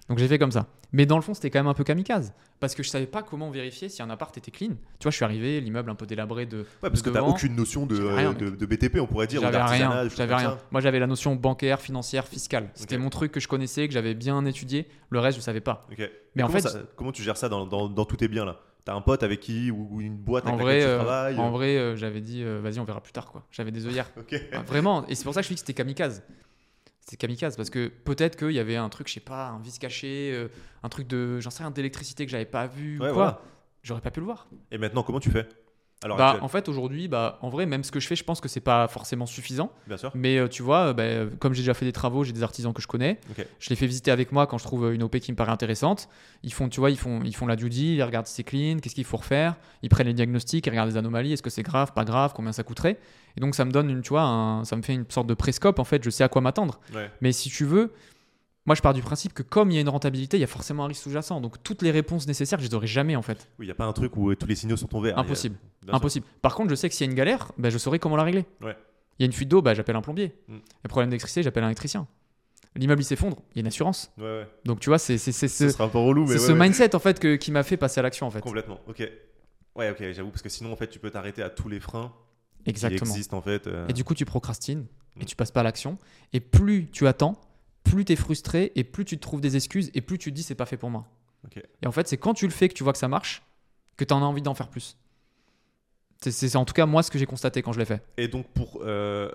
Donc j'ai fait comme ça. Mais dans le fond, c'était quand même un peu kamikaze. Parce que je savais pas comment vérifier si un appart était clean. Tu vois, je suis arrivé, l'immeuble un peu délabré de.
Ouais, parce que tu aucune notion de, de, BTP, on pourrait dire.
J'avais rien. J'avais rien. Moi, j'avais la notion bancaire, financière, fiscale. C'était mon truc que je connaissais, que j'avais bien étudié. Le reste, je savais pas.
Mais en fait. comment tu gères ça dans, dans, dans tous tes biens là? T'as un pote avec qui ou une boîte avec
en vrai,
laquelle
tu
euh, travailles
En vrai, euh, j'avais dit, euh, vas-y, on verra plus tard. quoi. J'avais des œillères. vraiment. Et c'est pour ça que je dis que c'était kamikaze c'est kamikaze parce que peut-être qu'il y avait un truc, je sais pas, un vis caché, euh, un truc de, j'en sais rien, d'électricité que j'avais pas vu ou quoi. J'aurais pas pu le voir.
Et maintenant, comment tu fais?
Alors, bah, en fait, aujourd'hui, bah, en vrai, même ce que je fais, je pense que c'est pas forcément suffisant.
Bien sûr.
Mais euh, tu vois, bah, comme j'ai déjà fait des travaux, j'ai des artisans que je connais. Je les fais visiter avec moi quand je trouve une OP qui me paraît intéressante. Ils font, tu vois, ils font, ils font la due ils regardent si c'est clean, qu'est-ce qu'il faut refaire. Ils prennent les diagnostics, ils regardent les anomalies, est-ce que c'est grave, pas grave, combien ça coûterait. Et donc, ça me donne une, tu vois, ça me fait une sorte de préscope. En fait, je sais à quoi m'attendre. Mais si tu veux, moi, je pars du principe que comme il y a une rentabilité, il y a forcément un risque sous-jacent. Donc, toutes les réponses nécessaires, je les aurai jamais en fait.
Oui, il n'y a pas un truc où euh, tous les signaux sont tombés.
Impossible. Impossible. Par contre, je sais que s'il y a une galère, bah, je saurai comment la régler. Il y a une fuite d'eau, bah, j'appelle un plombier. Mm. Il y a un problème d'électricité, j'appelle un électricien. L'immeuble s'effondre, il y a une assurance. Donc, tu vois, c'est ce, ce mindset en fait que, qui m'a fait passer à l'action en fait.
Complètement. Ok. Ouais, ok, j'avoue, parce que sinon, en fait, tu peux t'arrêter à tous les freins
Exactement.
qui existent en fait. Euh.
Et du coup, tu procrastines et mm. tu passes pas à l'action. Et plus tu attends, plus tu es frustré et plus tu te trouves des excuses et plus tu te dis c'est pas fait pour moi. Et en fait, c'est quand tu le fais que tu vois que ça marche que tu en as envie d'en faire plus. C'est en tout cas moi ce que j'ai constaté quand je l'ai fait.
Et donc pour euh,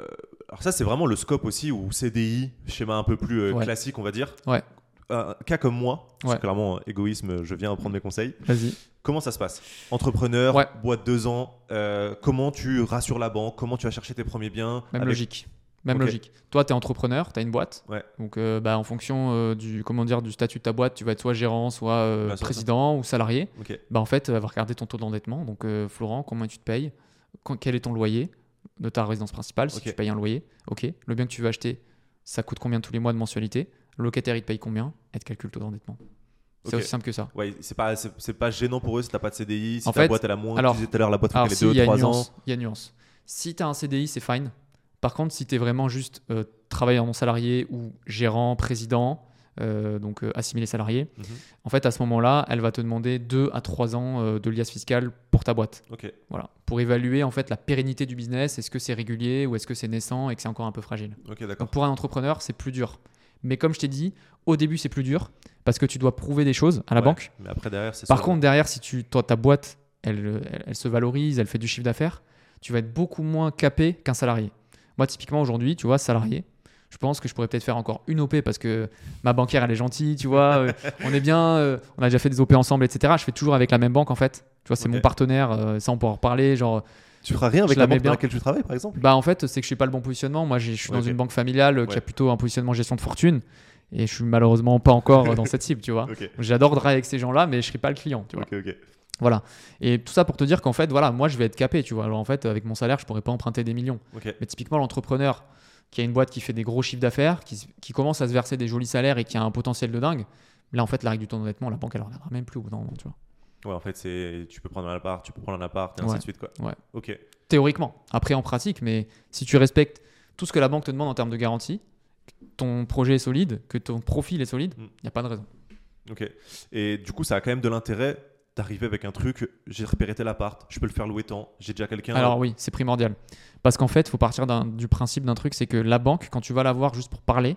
alors ça c'est vraiment le scope aussi ou CDI schéma un peu plus euh, classique on va dire.
Ouais.
Un cas comme moi, c'est clairement égoïsme, je viens prendre mes conseils.
Vas-y.
Comment ça se passe? Entrepreneur, boîte deux ans, euh, comment tu rassures la banque? Comment tu vas chercher tes premiers biens?
Même logique. Même logique. Toi, tu es entrepreneur, tu as une boîte. Donc, euh, bah, en fonction euh, du, comment dire, du statut de ta boîte, tu vas être soit gérant, soit euh, président ou salarié. Bah, en fait, va regarder ton taux d'endettement. Donc, Florent, combien tu te payes? Quel est ton loyer de ta résidence principale? Si tu payes un loyer Ok. Le bien que tu veux acheter, ça coûte combien tous les mois de mensualité? Le locataire, il te paye combien? Et te calcule le taux d'endettement. C'est aussi simple que ça.
Ouais, c'est pas, c'est, pas gênant pour eux si t'as pas de CDI, si ta boîte elle a moins. Alors, tu disais tout à l'heure, la boîte elle est 2-3 ans.
Il y a nuance. Si tu as un CDI, c'est fine. Par contre, si tu es vraiment juste euh, travailleur non salarié ou gérant, président, euh, donc euh, assimilé salarié, mhm. en fait, à ce moment-là, elle va te demander 2 à 3 ans de liasse fiscale pour ta boîte. Voilà. Pour évaluer en fait la pérennité du business, est-ce que c'est régulier ou est-ce que c'est naissant et que c'est encore un peu fragile?
donc
pour un entrepreneur, c'est plus dur. Mais comme je t'ai dit, au début, c'est plus dur parce que tu dois prouver des choses à la banque.
Mais après, derrière,
Par contre, derrière, si tu, toi, ta boîte, elle, elle se valorise, elle fait du chiffre d'affaires, tu vas être beaucoup moins capé qu'un salarié. Moi, typiquement, aujourd'hui, tu vois, salarié, je pense que je pourrais peut-être faire encore une OP parce que ma banquière, elle est gentille, tu vois. Euh, on est bien, euh, on a déjà fait des OP ensemble, etc. Je fais toujours avec la même banque, en fait. Tu vois, c'est mon partenaire, euh, ça, on pourra en reparler. Genre,
tu feras rien avec la, banque dans laquelle tu travailles, par exemple?
Bah, en fait, c'est que je suis pas le bon positionnement. Moi, je suis dans une banque familiale qui a plutôt un positionnement gestion de fortune. Et je suis malheureusement pas encore dans cette cible, tu vois. J'adore travailler avec ces gens-là, mais je serai pas le client, tu vois. Voilà. Et tout ça pour te dire qu'en fait, voilà, moi je vais être capé, tu vois. Alors en fait, avec mon salaire, je pourrais pas emprunter des millions. Mais typiquement, l'entrepreneur qui a une boîte qui fait des gros chiffres d'affaires, qui, commence à se verser des jolis salaires et qui a un potentiel de dingue, là en fait, la règle du temps d'endettement, la banque elle regardera même plus au bout d'un moment, tu vois.
Ouais, en fait, c'est tu peux prendre un appart, tu peux prendre un appart, et ainsi de suite, quoi.
Ouais.
Ok.
Théoriquement. Après, en pratique, mais si tu respectes tout ce que la banque te demande en termes de garantie, ton projet est solide, que ton profil est solide, il mm. n'y a pas de raison.
Ok. Et du coup, ça a quand même de l'intérêt d'arriver avec un truc, j'ai repéré tel appart, je peux le faire louer tant, j'ai déjà quelqu'un.
Alors oui, c'est primordial. Parce qu'en fait, il faut partir du principe d'un truc, c'est que la banque, quand tu vas la voir juste pour parler,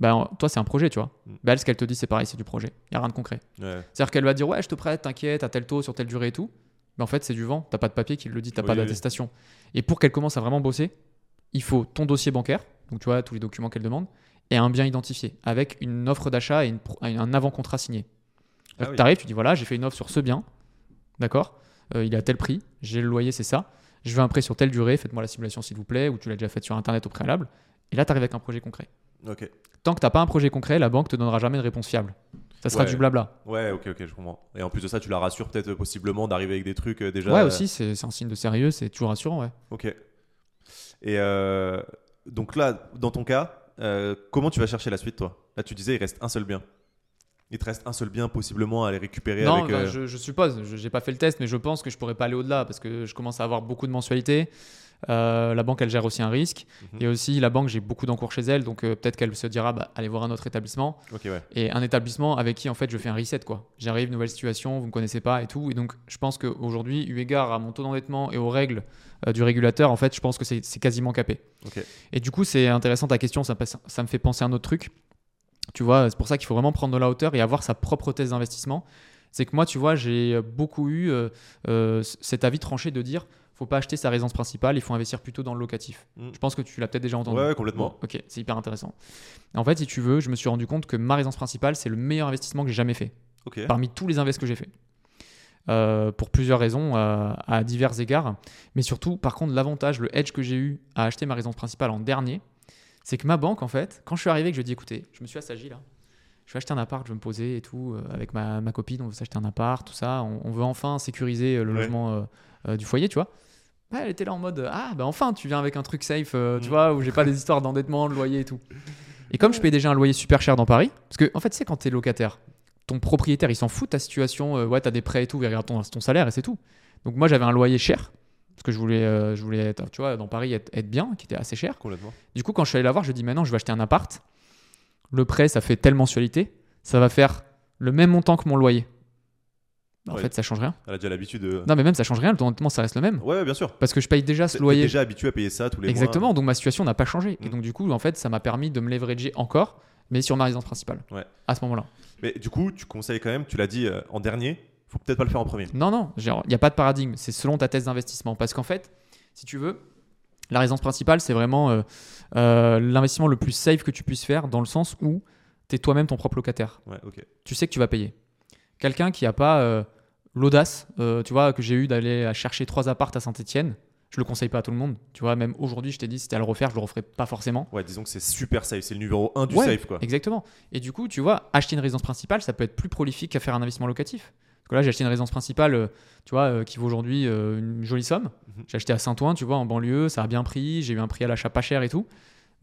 ben, toi, c'est un projet, tu vois. Mm. Ben, elle, ce qu'elle te dit, c'est pareil, c'est du projet. Il n'y a rien de concret. C'est-à-dire qu'elle va dire, ouais, je te prête, t'inquiète, à tel taux, sur telle durée et tout. Mais en fait, c'est du vent. T'as pas de papier qui le dit, t'as pas d'attestation. Et pour qu'elle commence à vraiment bosser, il faut ton dossier bancaire, donc tu vois, tous les documents qu'elle demande, et un bien identifié, avec une offre d'achat et un avant-contrat signé. Ah tu arrives, tu dis, voilà, j'ai fait une offre sur ce bien, d'accord euh, Il est à tel prix, j'ai le loyer, c'est ça. Je veux un prêt sur telle durée, faites-moi la simulation s'il vous plaît, ou tu l'as déjà fait sur Internet au préalable. Et là, tu arrives avec un projet concret.
Ok.
Tant que tu n'as pas un projet concret, la banque te donnera jamais de réponse fiable. Ça sera du blabla.
Ouais, ok, ok, je comprends. Et en plus de ça, tu la rassures peut-être euh, possiblement d'arriver avec des trucs euh, déjà.
Ouais, aussi, c'est un signe de sérieux, c'est toujours rassurant, ouais.
Ok. Et euh, donc là, dans ton cas, comment tu vas chercher la suite, toi? Là, tu disais, il reste un seul bien. Il te reste un seul bien possiblement à aller récupérer
non,
avec.
je, je, suppose, je n'ai pas fait le test, mais je pense que je pourrais pas aller au-delà parce que je commence à avoir beaucoup de mensualités. Euh, la banque, elle gère aussi un risque. Mhm. Et aussi, la banque, j'ai beaucoup d'encours chez elle. Donc, euh, peut-être qu'elle se dira, bah, allez voir un autre établissement. Et un établissement avec qui, en fait, je fais un reset. quoi. J'arrive, nouvelle situation, vous ne me connaissez pas et tout. Et donc, je pense qu'aujourd'hui, eu égard à mon taux d'endettement et aux règles euh, du régulateur, en fait, je pense que c'est quasiment capé. Et du coup, c'est intéressant ta question. Ça, ça me fait penser à un autre truc. Tu vois, c'est pour ça qu'il faut vraiment prendre de la hauteur et avoir sa propre thèse d'investissement. C'est que moi, tu vois, j'ai beaucoup eu cet avis tranché de dire faut pas acheter sa résidence principale, il faut investir plutôt dans le locatif. Mm. Je pense que tu l'as peut-être déjà entendu.
Ouais, complètement.
ok, c'est hyper intéressant. En fait, si tu veux, je me suis rendu compte que ma résidence principale, c'est le meilleur investissement que j'ai jamais fait. Parmi tous les investissements que j'ai fait. Euh, pour plusieurs raisons, euh, à divers égards. Mais surtout, par contre, l'avantage, le edge que j'ai eu à acheter ma résidence principale en dernier, c'est que ma banque, en fait, quand je suis arrivé, que je dis écoutez, je me suis assagi là, je vais acheter un appart, je vais me poser et tout, euh, avec ma, ma, copine, on veut s'acheter un appart, tout ça, on, veut enfin sécuriser le logement du foyer, tu vois elle était là en mode Ah, ben enfin, tu viens avec un truc safe, euh, tu mm. vois, où j'ai pas des histoires d'endettement, de loyer et tout. Et comme je paye déjà un loyer super cher dans Paris, parce que en fait, c'est quand tu es locataire, ton propriétaire, il s'en fout de ta situation, euh, ouais, tu as des prêts et tout, il regarde ton, ton salaire et c'est tout. Donc moi, j'avais un loyer cher, parce que je voulais, euh, je voulais être, tu vois, dans Paris, être, bien, qui était assez cher.
Complètement.
Du coup, quand je suis allé la voir, je dis Maintenant, je vais acheter un appart. Le prêt, ça fait telle mensualité, ça va faire le même montant que mon loyer. En fait, ça change rien.
Elle a déjà l'habitude de.
Non, mais même ça change rien. Le temps ça reste le même.
Ouais, bien sûr.
Parce que je paye déjà ce loyer.
déjà habitué à payer ça tous les
mois. Exactement. Donc ma situation n'a pas changé. Et mm. donc du coup, en fait, ça m'a permis de me leverager encore, mais sur ma résidence principale.
Ouais.
À ce moment-là.
Mais du coup, tu conseilles quand même. Tu l'as dit euh, en dernier. Faut peut-être pas le faire en premier.
Non, non. Il n'y a pas de paradigme. C'est selon ta thèse d'investissement. Parce qu'en fait, si tu veux, la résidence principale, c'est vraiment euh, euh, l'investissement le plus safe que tu puisses faire, dans le sens où tu es toi-même ton propre locataire.
Ouais.
Tu sais que tu vas payer. Quelqu'un qui n'a pas l'audace, euh, tu vois, que j'ai eu d'aller chercher trois appartes à Saint-Etienne. Je le conseille pas à tout le monde. Tu vois, même aujourd'hui, je t'ai dit, si c'était à le refaire, je le referais pas forcément.
Ouais, disons que c'est super safe. C'est le numéro un du safe, quoi.
Exactement. Et du coup, tu vois, acheter une résidence principale, ça peut être plus prolifique qu'à faire un investissement locatif. Parce que là, j'ai acheté une résidence principale, euh, tu vois, euh, qui vaut aujourd'hui une jolie somme. Mhm. J'ai acheté à Saint-Ouen, tu vois, en banlieue, ça a bien pris. J'ai eu un prix à l'achat pas cher et tout.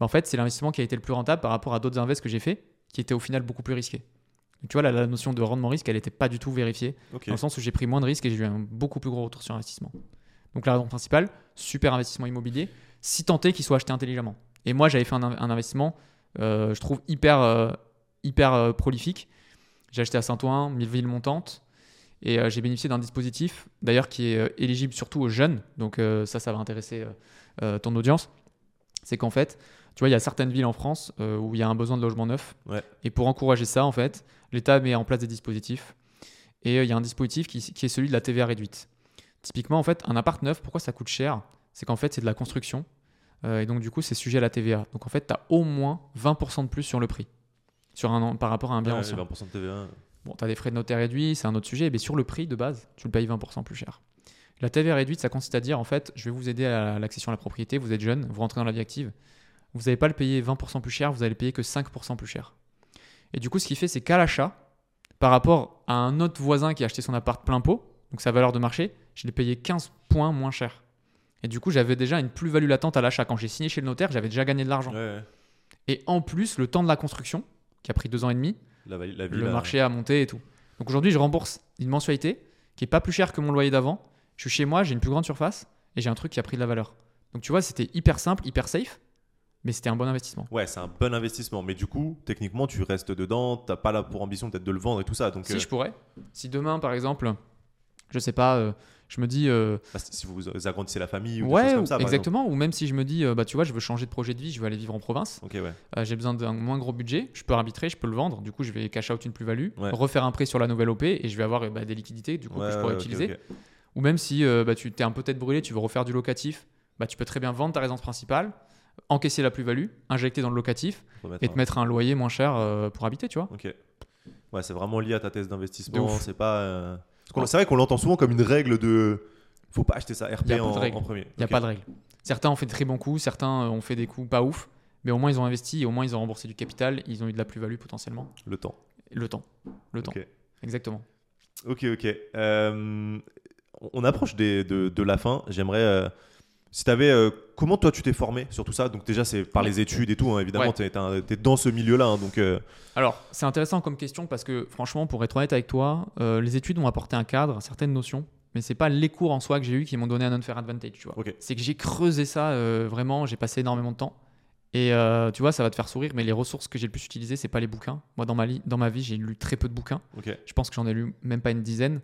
En fait, c'est l'investissement qui a été le plus rentable par rapport à d'autres invests que j'ai fait, qui étaient au final beaucoup plus risqués tu vois, la, notion de rendement risque, elle n'était pas du tout vérifiée. Dans le sens où j'ai pris moins de risques et j'ai eu un beaucoup plus gros retour sur investissement. Donc la raison principale, super investissement immobilier, si tant est qu'il soit acheté intelligemment. Et moi, j'avais fait un, investissement, euh, je trouve, hyper, euh, hyper euh, prolifique. J'ai acheté à Saint-Ouen, ville et j'ai bénéficié d'un dispositif, d'ailleurs, qui est éligible surtout aux jeunes. Donc ça, ça va intéresser ton audience. C'est qu'en fait, tu vois, il y a certaines villes en France euh, où il y a un besoin de logement neuf. Et pour encourager ça, en fait, l'État met en place des dispositifs. Et euh, il y a un dispositif qui, est celui de la TVA réduite. Typiquement, en fait, un appart neuf, pourquoi ça coûte cher? C'est qu'en fait, c'est de la construction. Euh, et donc, du coup, c'est sujet à la TVA. Donc, en fait, tu as au moins 20% de plus sur le prix sur un, par rapport à un bien ancien.
20% de TVA.
Bon, tu as des frais de notaire réduits, c'est un autre sujet. Mais sur le prix de base, tu le payes 20% plus cher. La TVA réduite, ça consiste à dire, en fait, je vais vous aider à l'accession à la propriété, vous êtes jeune, vous rentrez dans la vie active vous n'allez pas le payer 20% plus cher, vous allez le payer que 5% plus cher. Et du coup, ce qu'il fait, c'est qu'à l'achat, par rapport à un autre voisin qui a acheté son appart plein pot, donc sa valeur de marché, je l'ai payé 15 points moins cher. Et du coup, j'avais déjà une plus-value latente à l'achat. Quand j'ai signé chez le notaire, j'avais déjà gagné de l'argent. Et en plus, le temps de la construction, qui a pris deux ans et demi, le marché a monté et tout. Donc aujourd'hui, je rembourse une mensualité qui est pas plus chère que mon loyer d'avant. Je suis chez moi, j'ai une plus grande surface et j'ai un truc qui a pris de la valeur. Donc tu vois, c'était hyper simple, hyper safe. mais c'était un bon investissement.
Ouais, c'est un bon investissement. Mais du coup, techniquement, tu restes dedans. T'as pas là pour ambition peut-être de le vendre et tout ça. Donc,
si je pourrais. Si demain, par exemple, je sais pas, je me dis. Euh,
bah, si vous agrandissez la famille ou
ouais,
des choses comme ça.
Exactement. Ou même si je me dis, euh, bah, tu vois, je veux changer de projet de vie, je veux aller vivre en province.
ouais.
Euh, j'ai besoin d'un moins gros budget. Je peux arbitrer, je peux le vendre. Du coup, je vais cash out une plus-value, refaire un prêt sur la nouvelle OP et je vais avoir bah, des liquidités du coup, que je pourrais utiliser. Ou même si bah, tu es un peu tête brûlée, tu veux refaire du locatif, bah, tu peux très bien vendre ta résidence principale, encaisser la plus-value, injecter dans le locatif et te mettre un loyer moins cher pour habiter, tu vois.
Ok. Ouais, c'est vraiment lié à ta thèse d'investissement. C'est pas. C'est vrai qu'on l'entend souvent comme une règle de faut pas acheter ça RP en, premier.
Il n'y a pas de règle. Certains ont fait de très bons coups, certains ont fait des coups pas ouf, mais au moins ils ont investi et au moins ils ont remboursé du capital, ils ont eu de la plus-value potentiellement.
Le temps.
Le temps. Le temps. Exactement.
Ok, ok. Euh, on approche de, de, la fin. J'aimerais. Euh, si tu avais. Euh, comment toi tu t'es formé sur tout ça? Donc, déjà, c'est par les études et tout, hein, évidemment. Tu es, dans ce milieu-là. Hein, donc,
Alors, c'est intéressant comme question parce que, franchement, pour être honnête avec toi, les études ont apporté un cadre, certaines notions mais c'est pas les cours en soi que j'ai eu qui m'ont donné un unfair advantage, tu vois. C'est que j'ai creusé ça euh, vraiment, j'ai passé énormément de temps. Et euh, tu vois, ça va te faire sourire, mais les ressources que j'ai le plus utilisées, c'est pas les bouquins. Moi, dans ma, dans ma vie, j'ai lu très peu de bouquins. Je pense que j'en ai lu même pas une dizaine,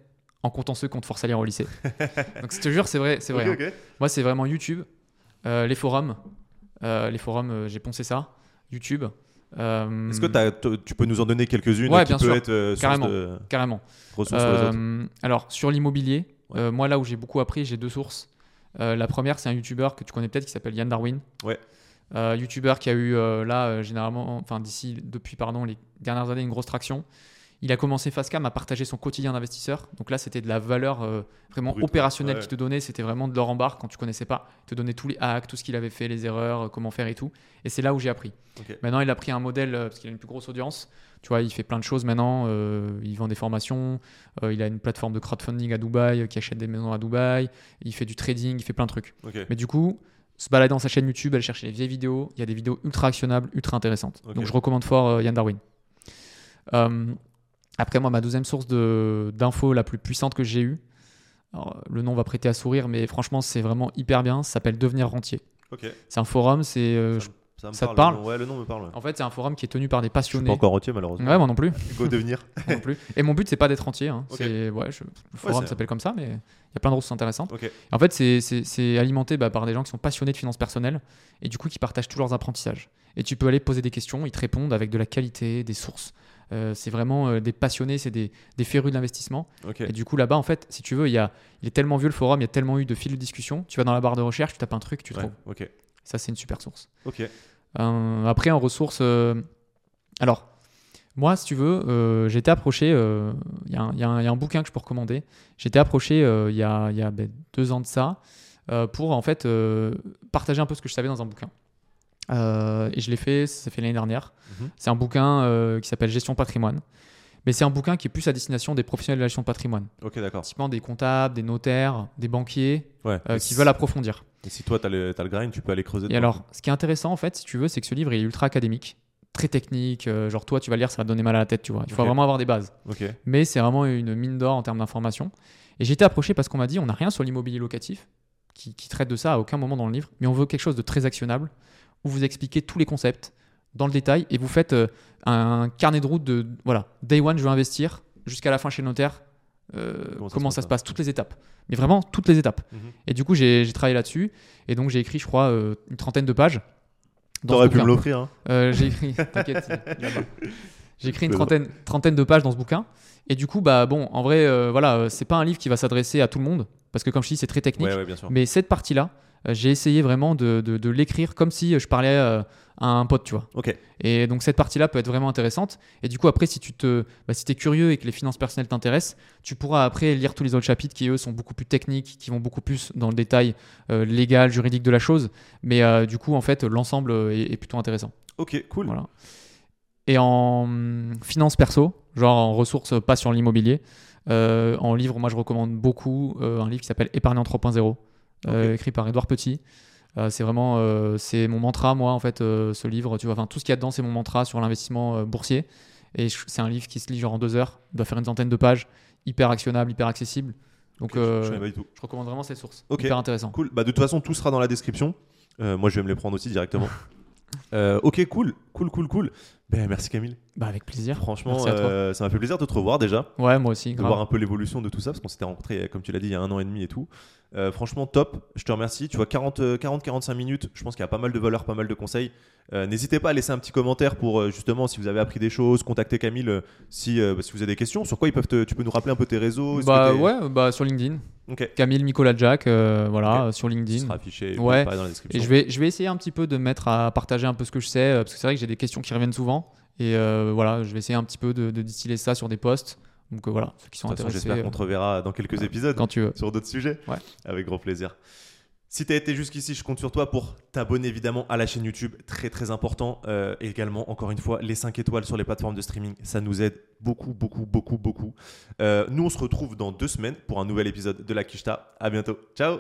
en comptant ceux qu'on te force à lire au lycée. Donc, je te jure, c'est vrai. c'est vrai hein. Moi, c'est vraiment YouTube, euh, les forums. les forums, j'ai poncé ça. YouTube.
Est-ce que tu peux nous en donner quelques-unes
ouais,
qui
bien sûr. être carrément, carrément.
Ressources
alors, sur l'immobilier, euh, moi, là où j'ai beaucoup appris, j'ai deux sources. Euh, la première, c'est un YouTuber que tu connais peut-être qui s'appelle Yann Darwin.
Ouais.
Euh, YouTuber qui a eu là, généralement, enfin d'ici, depuis pardon, les dernières années, une grosse traction. Il a commencé Fastcam à partager son quotidien d'investisseur. Donc là, c'était de la valeur vraiment opérationnelle qu'il te donnait. C'était vraiment de l'or en barre quand tu connaissais pas. Il te donnait tous les hacks, tout ce qu'il avait fait, les erreurs, comment faire et tout. Et c'est là où j'ai appris. Maintenant, il a pris un modèle parce qu'il a une plus grosse audience. Tu vois, il fait plein de choses maintenant. Euh, il vend des formations. Euh, il a une plateforme de crowdfunding à Dubaï euh, qui achète des maisons à Dubaï. Il fait du trading. Il fait plein de trucs. Mais du coup, se balader dans sa chaîne YouTube, aller chercher les vieilles vidéos. Il y a des vidéos ultra actionnables, ultra intéressantes. Donc je recommande fort Yann Darwin. Après, moi, ma deuxième source d'infos la plus puissante que j'ai eue, le nom va prêter à sourire, mais franchement, c'est vraiment hyper bien. Ça s'appelle Devenir Rentier. C'est un forum, c'est. Ça, te parle,
Ouais, le nom me parle.
En fait, c'est un forum qui est tenu par des passionnés.
Je suis pas encore entier, malheureusement.
Ouais, moi non plus.
Go devenir.
non plus. Et mon but, c'est pas d'être entier. Hein. Ouais, le forum s'appelle comme ça, mais il y a plein de ressources intéressantes. En fait, c'est alimenté bah, par des gens qui sont passionnés de finances personnelles et du coup qui partagent tous leurs apprentissages. Et tu peux aller poser des questions, ils te répondent avec de la qualité, des sources. Euh, c'est vraiment euh, des passionnés, c'est des, des férus de l'investissement. Et du coup, là-bas, en fait, si tu veux, il, y a, il est tellement vieux le forum, il y a tellement eu de fils de discussion. Tu vas dans la barre de recherche, tu tapes un truc, tu trouves. Ça, c'est une super source. Euh, après, en ressources. Alors, moi, si tu veux, j'ai été approché. Il y, y, a un bouquin que je peux recommander. J'ai été approché il y a, y a ben, deux ans de ça pour en fait partager un peu ce que je savais dans un bouquin. Et je l'ai fait, ça fait l'année dernière. Mhm. C'est un bouquin qui s'appelle Gestion patrimoine. Mais c'est un bouquin qui est plus à destination des professionnels de la gestion de patrimoine.
Ok, d'accord.
Typiquement des comptables, des notaires, des banquiers qui veulent approfondir.
Et si toi, tu as, le grind, tu peux aller creuser.
Et alors, ce qui est intéressant, en fait, si tu veux, c'est que ce livre est ultra académique, très technique. Euh, genre, toi, tu vas lire, ça va te donner mal à la tête, tu vois. Il faut vraiment avoir des bases. Mais c'est vraiment une mine d'or en termes d'information. Et j'ai été approché parce qu'on m'a dit on n'a rien sur l'immobilier locatif qui, traite de ça à aucun moment dans le livre, mais on veut quelque chose de très actionnable où vous expliquez tous les concepts dans le détail et vous faites euh, un carnet de route de voilà, day one, je veux investir jusqu'à la fin chez le notaire. Euh, comment, ça, se passe, toutes les étapes. Mais vraiment toutes les étapes. Mhm. Et du coup, j'ai travaillé là-dessus. Et donc, j'ai écrit, je crois, euh, une trentaine de pages.
T'aurais pu me l'offrir. Hein.
Euh, j'ai écrit, t'inquiète, j'ai écrit une trentaine, trentaine de pages dans ce bouquin. Et du coup, bah bon, en vrai, voilà, c'est pas un livre qui va s'adresser à tout le monde parce que comme je dis, c'est très technique. mais cette partie-là, j'ai essayé vraiment de, de, de l'écrire comme si je parlais un pote, tu vois. Et donc cette partie-là peut être vraiment intéressante. Et du coup, après, si tu te, bah, si es curieux et que les finances personnelles t'intéressent, tu pourras après lire tous les autres chapitres qui eux sont beaucoup plus techniques, qui vont beaucoup plus dans le détail euh, légal, juridique de la chose. Mais euh, du coup, en fait, l'ensemble est, plutôt intéressant.
Ok, cool.
Voilà. Et en hum, finance perso, genre en ressources pas sur l'immobilier, euh, en livre, moi je recommande beaucoup un livre qui s'appelle Épargnant 3.0, écrit par Edouard Petit. Euh, c'est vraiment euh, c'est mon mantra, moi, en fait, euh, ce livre. Tu vois, enfin, tout ce qu'il y a dedans, c'est mon mantra sur l'investissement boursier. Et c'est un livre qui se lit genre en deux heures. Il doit faire une centaine de pages, hyper actionnable, hyper accessible. Donc, je, recommande vraiment cette source. Hyper intéressant.
Cool. Bah, de toute façon, tout sera dans la description. moi, je vais me les prendre aussi directement. ok, cool, cool, cool, cool. Ben, merci Camille.
Bah avec plaisir.
Franchement, ça m'a fait plaisir de te revoir déjà.
Ouais, moi aussi.
De voir un peu l'évolution de tout ça, parce qu'on s'était rencontrés, comme tu l'as dit, il y a un an et demi et tout. Euh, franchement, top. Je te remercie. Tu vois, 40-45 minutes. Je pense qu'il y a pas mal de valeurs, pas mal de conseils. Euh, n'hésitez pas à laisser un petit commentaire pour euh, justement si vous avez appris des choses, contacter Camille si, bah, si vous avez des questions. Sur quoi ils peuvent tu peux nous rappeler un peu tes réseaux
Bah ouais, bah sur LinkedIn. Camille Nicolas Jack, voilà, sur LinkedIn. Ça
sera affiché
ouais.
dans la description.
Et je vais, je vais essayer un petit peu de mettre à partager un peu ce que je sais, parce que c'est vrai que j'ai des questions qui reviennent souvent. Et voilà, je vais essayer un petit peu de, de distiller ça sur des posts. Donc euh, voilà, ceux qui sont intéressés.
J'espère qu'on te reverra dans quelques épisodes.
Quand tu veux.
Sur d'autres sujets.
Ouais.
Avec grand plaisir. Si tu as été jusqu'ici, je compte sur toi pour t'abonner évidemment à la chaîne YouTube, très très important. Euh, également, encore une fois, les 5 étoiles sur les plateformes de streaming, ça nous aide beaucoup, beaucoup, beaucoup, beaucoup. Euh, nous, on se retrouve dans deux semaines pour un nouvel épisode de La Kishta. À bientôt. Ciao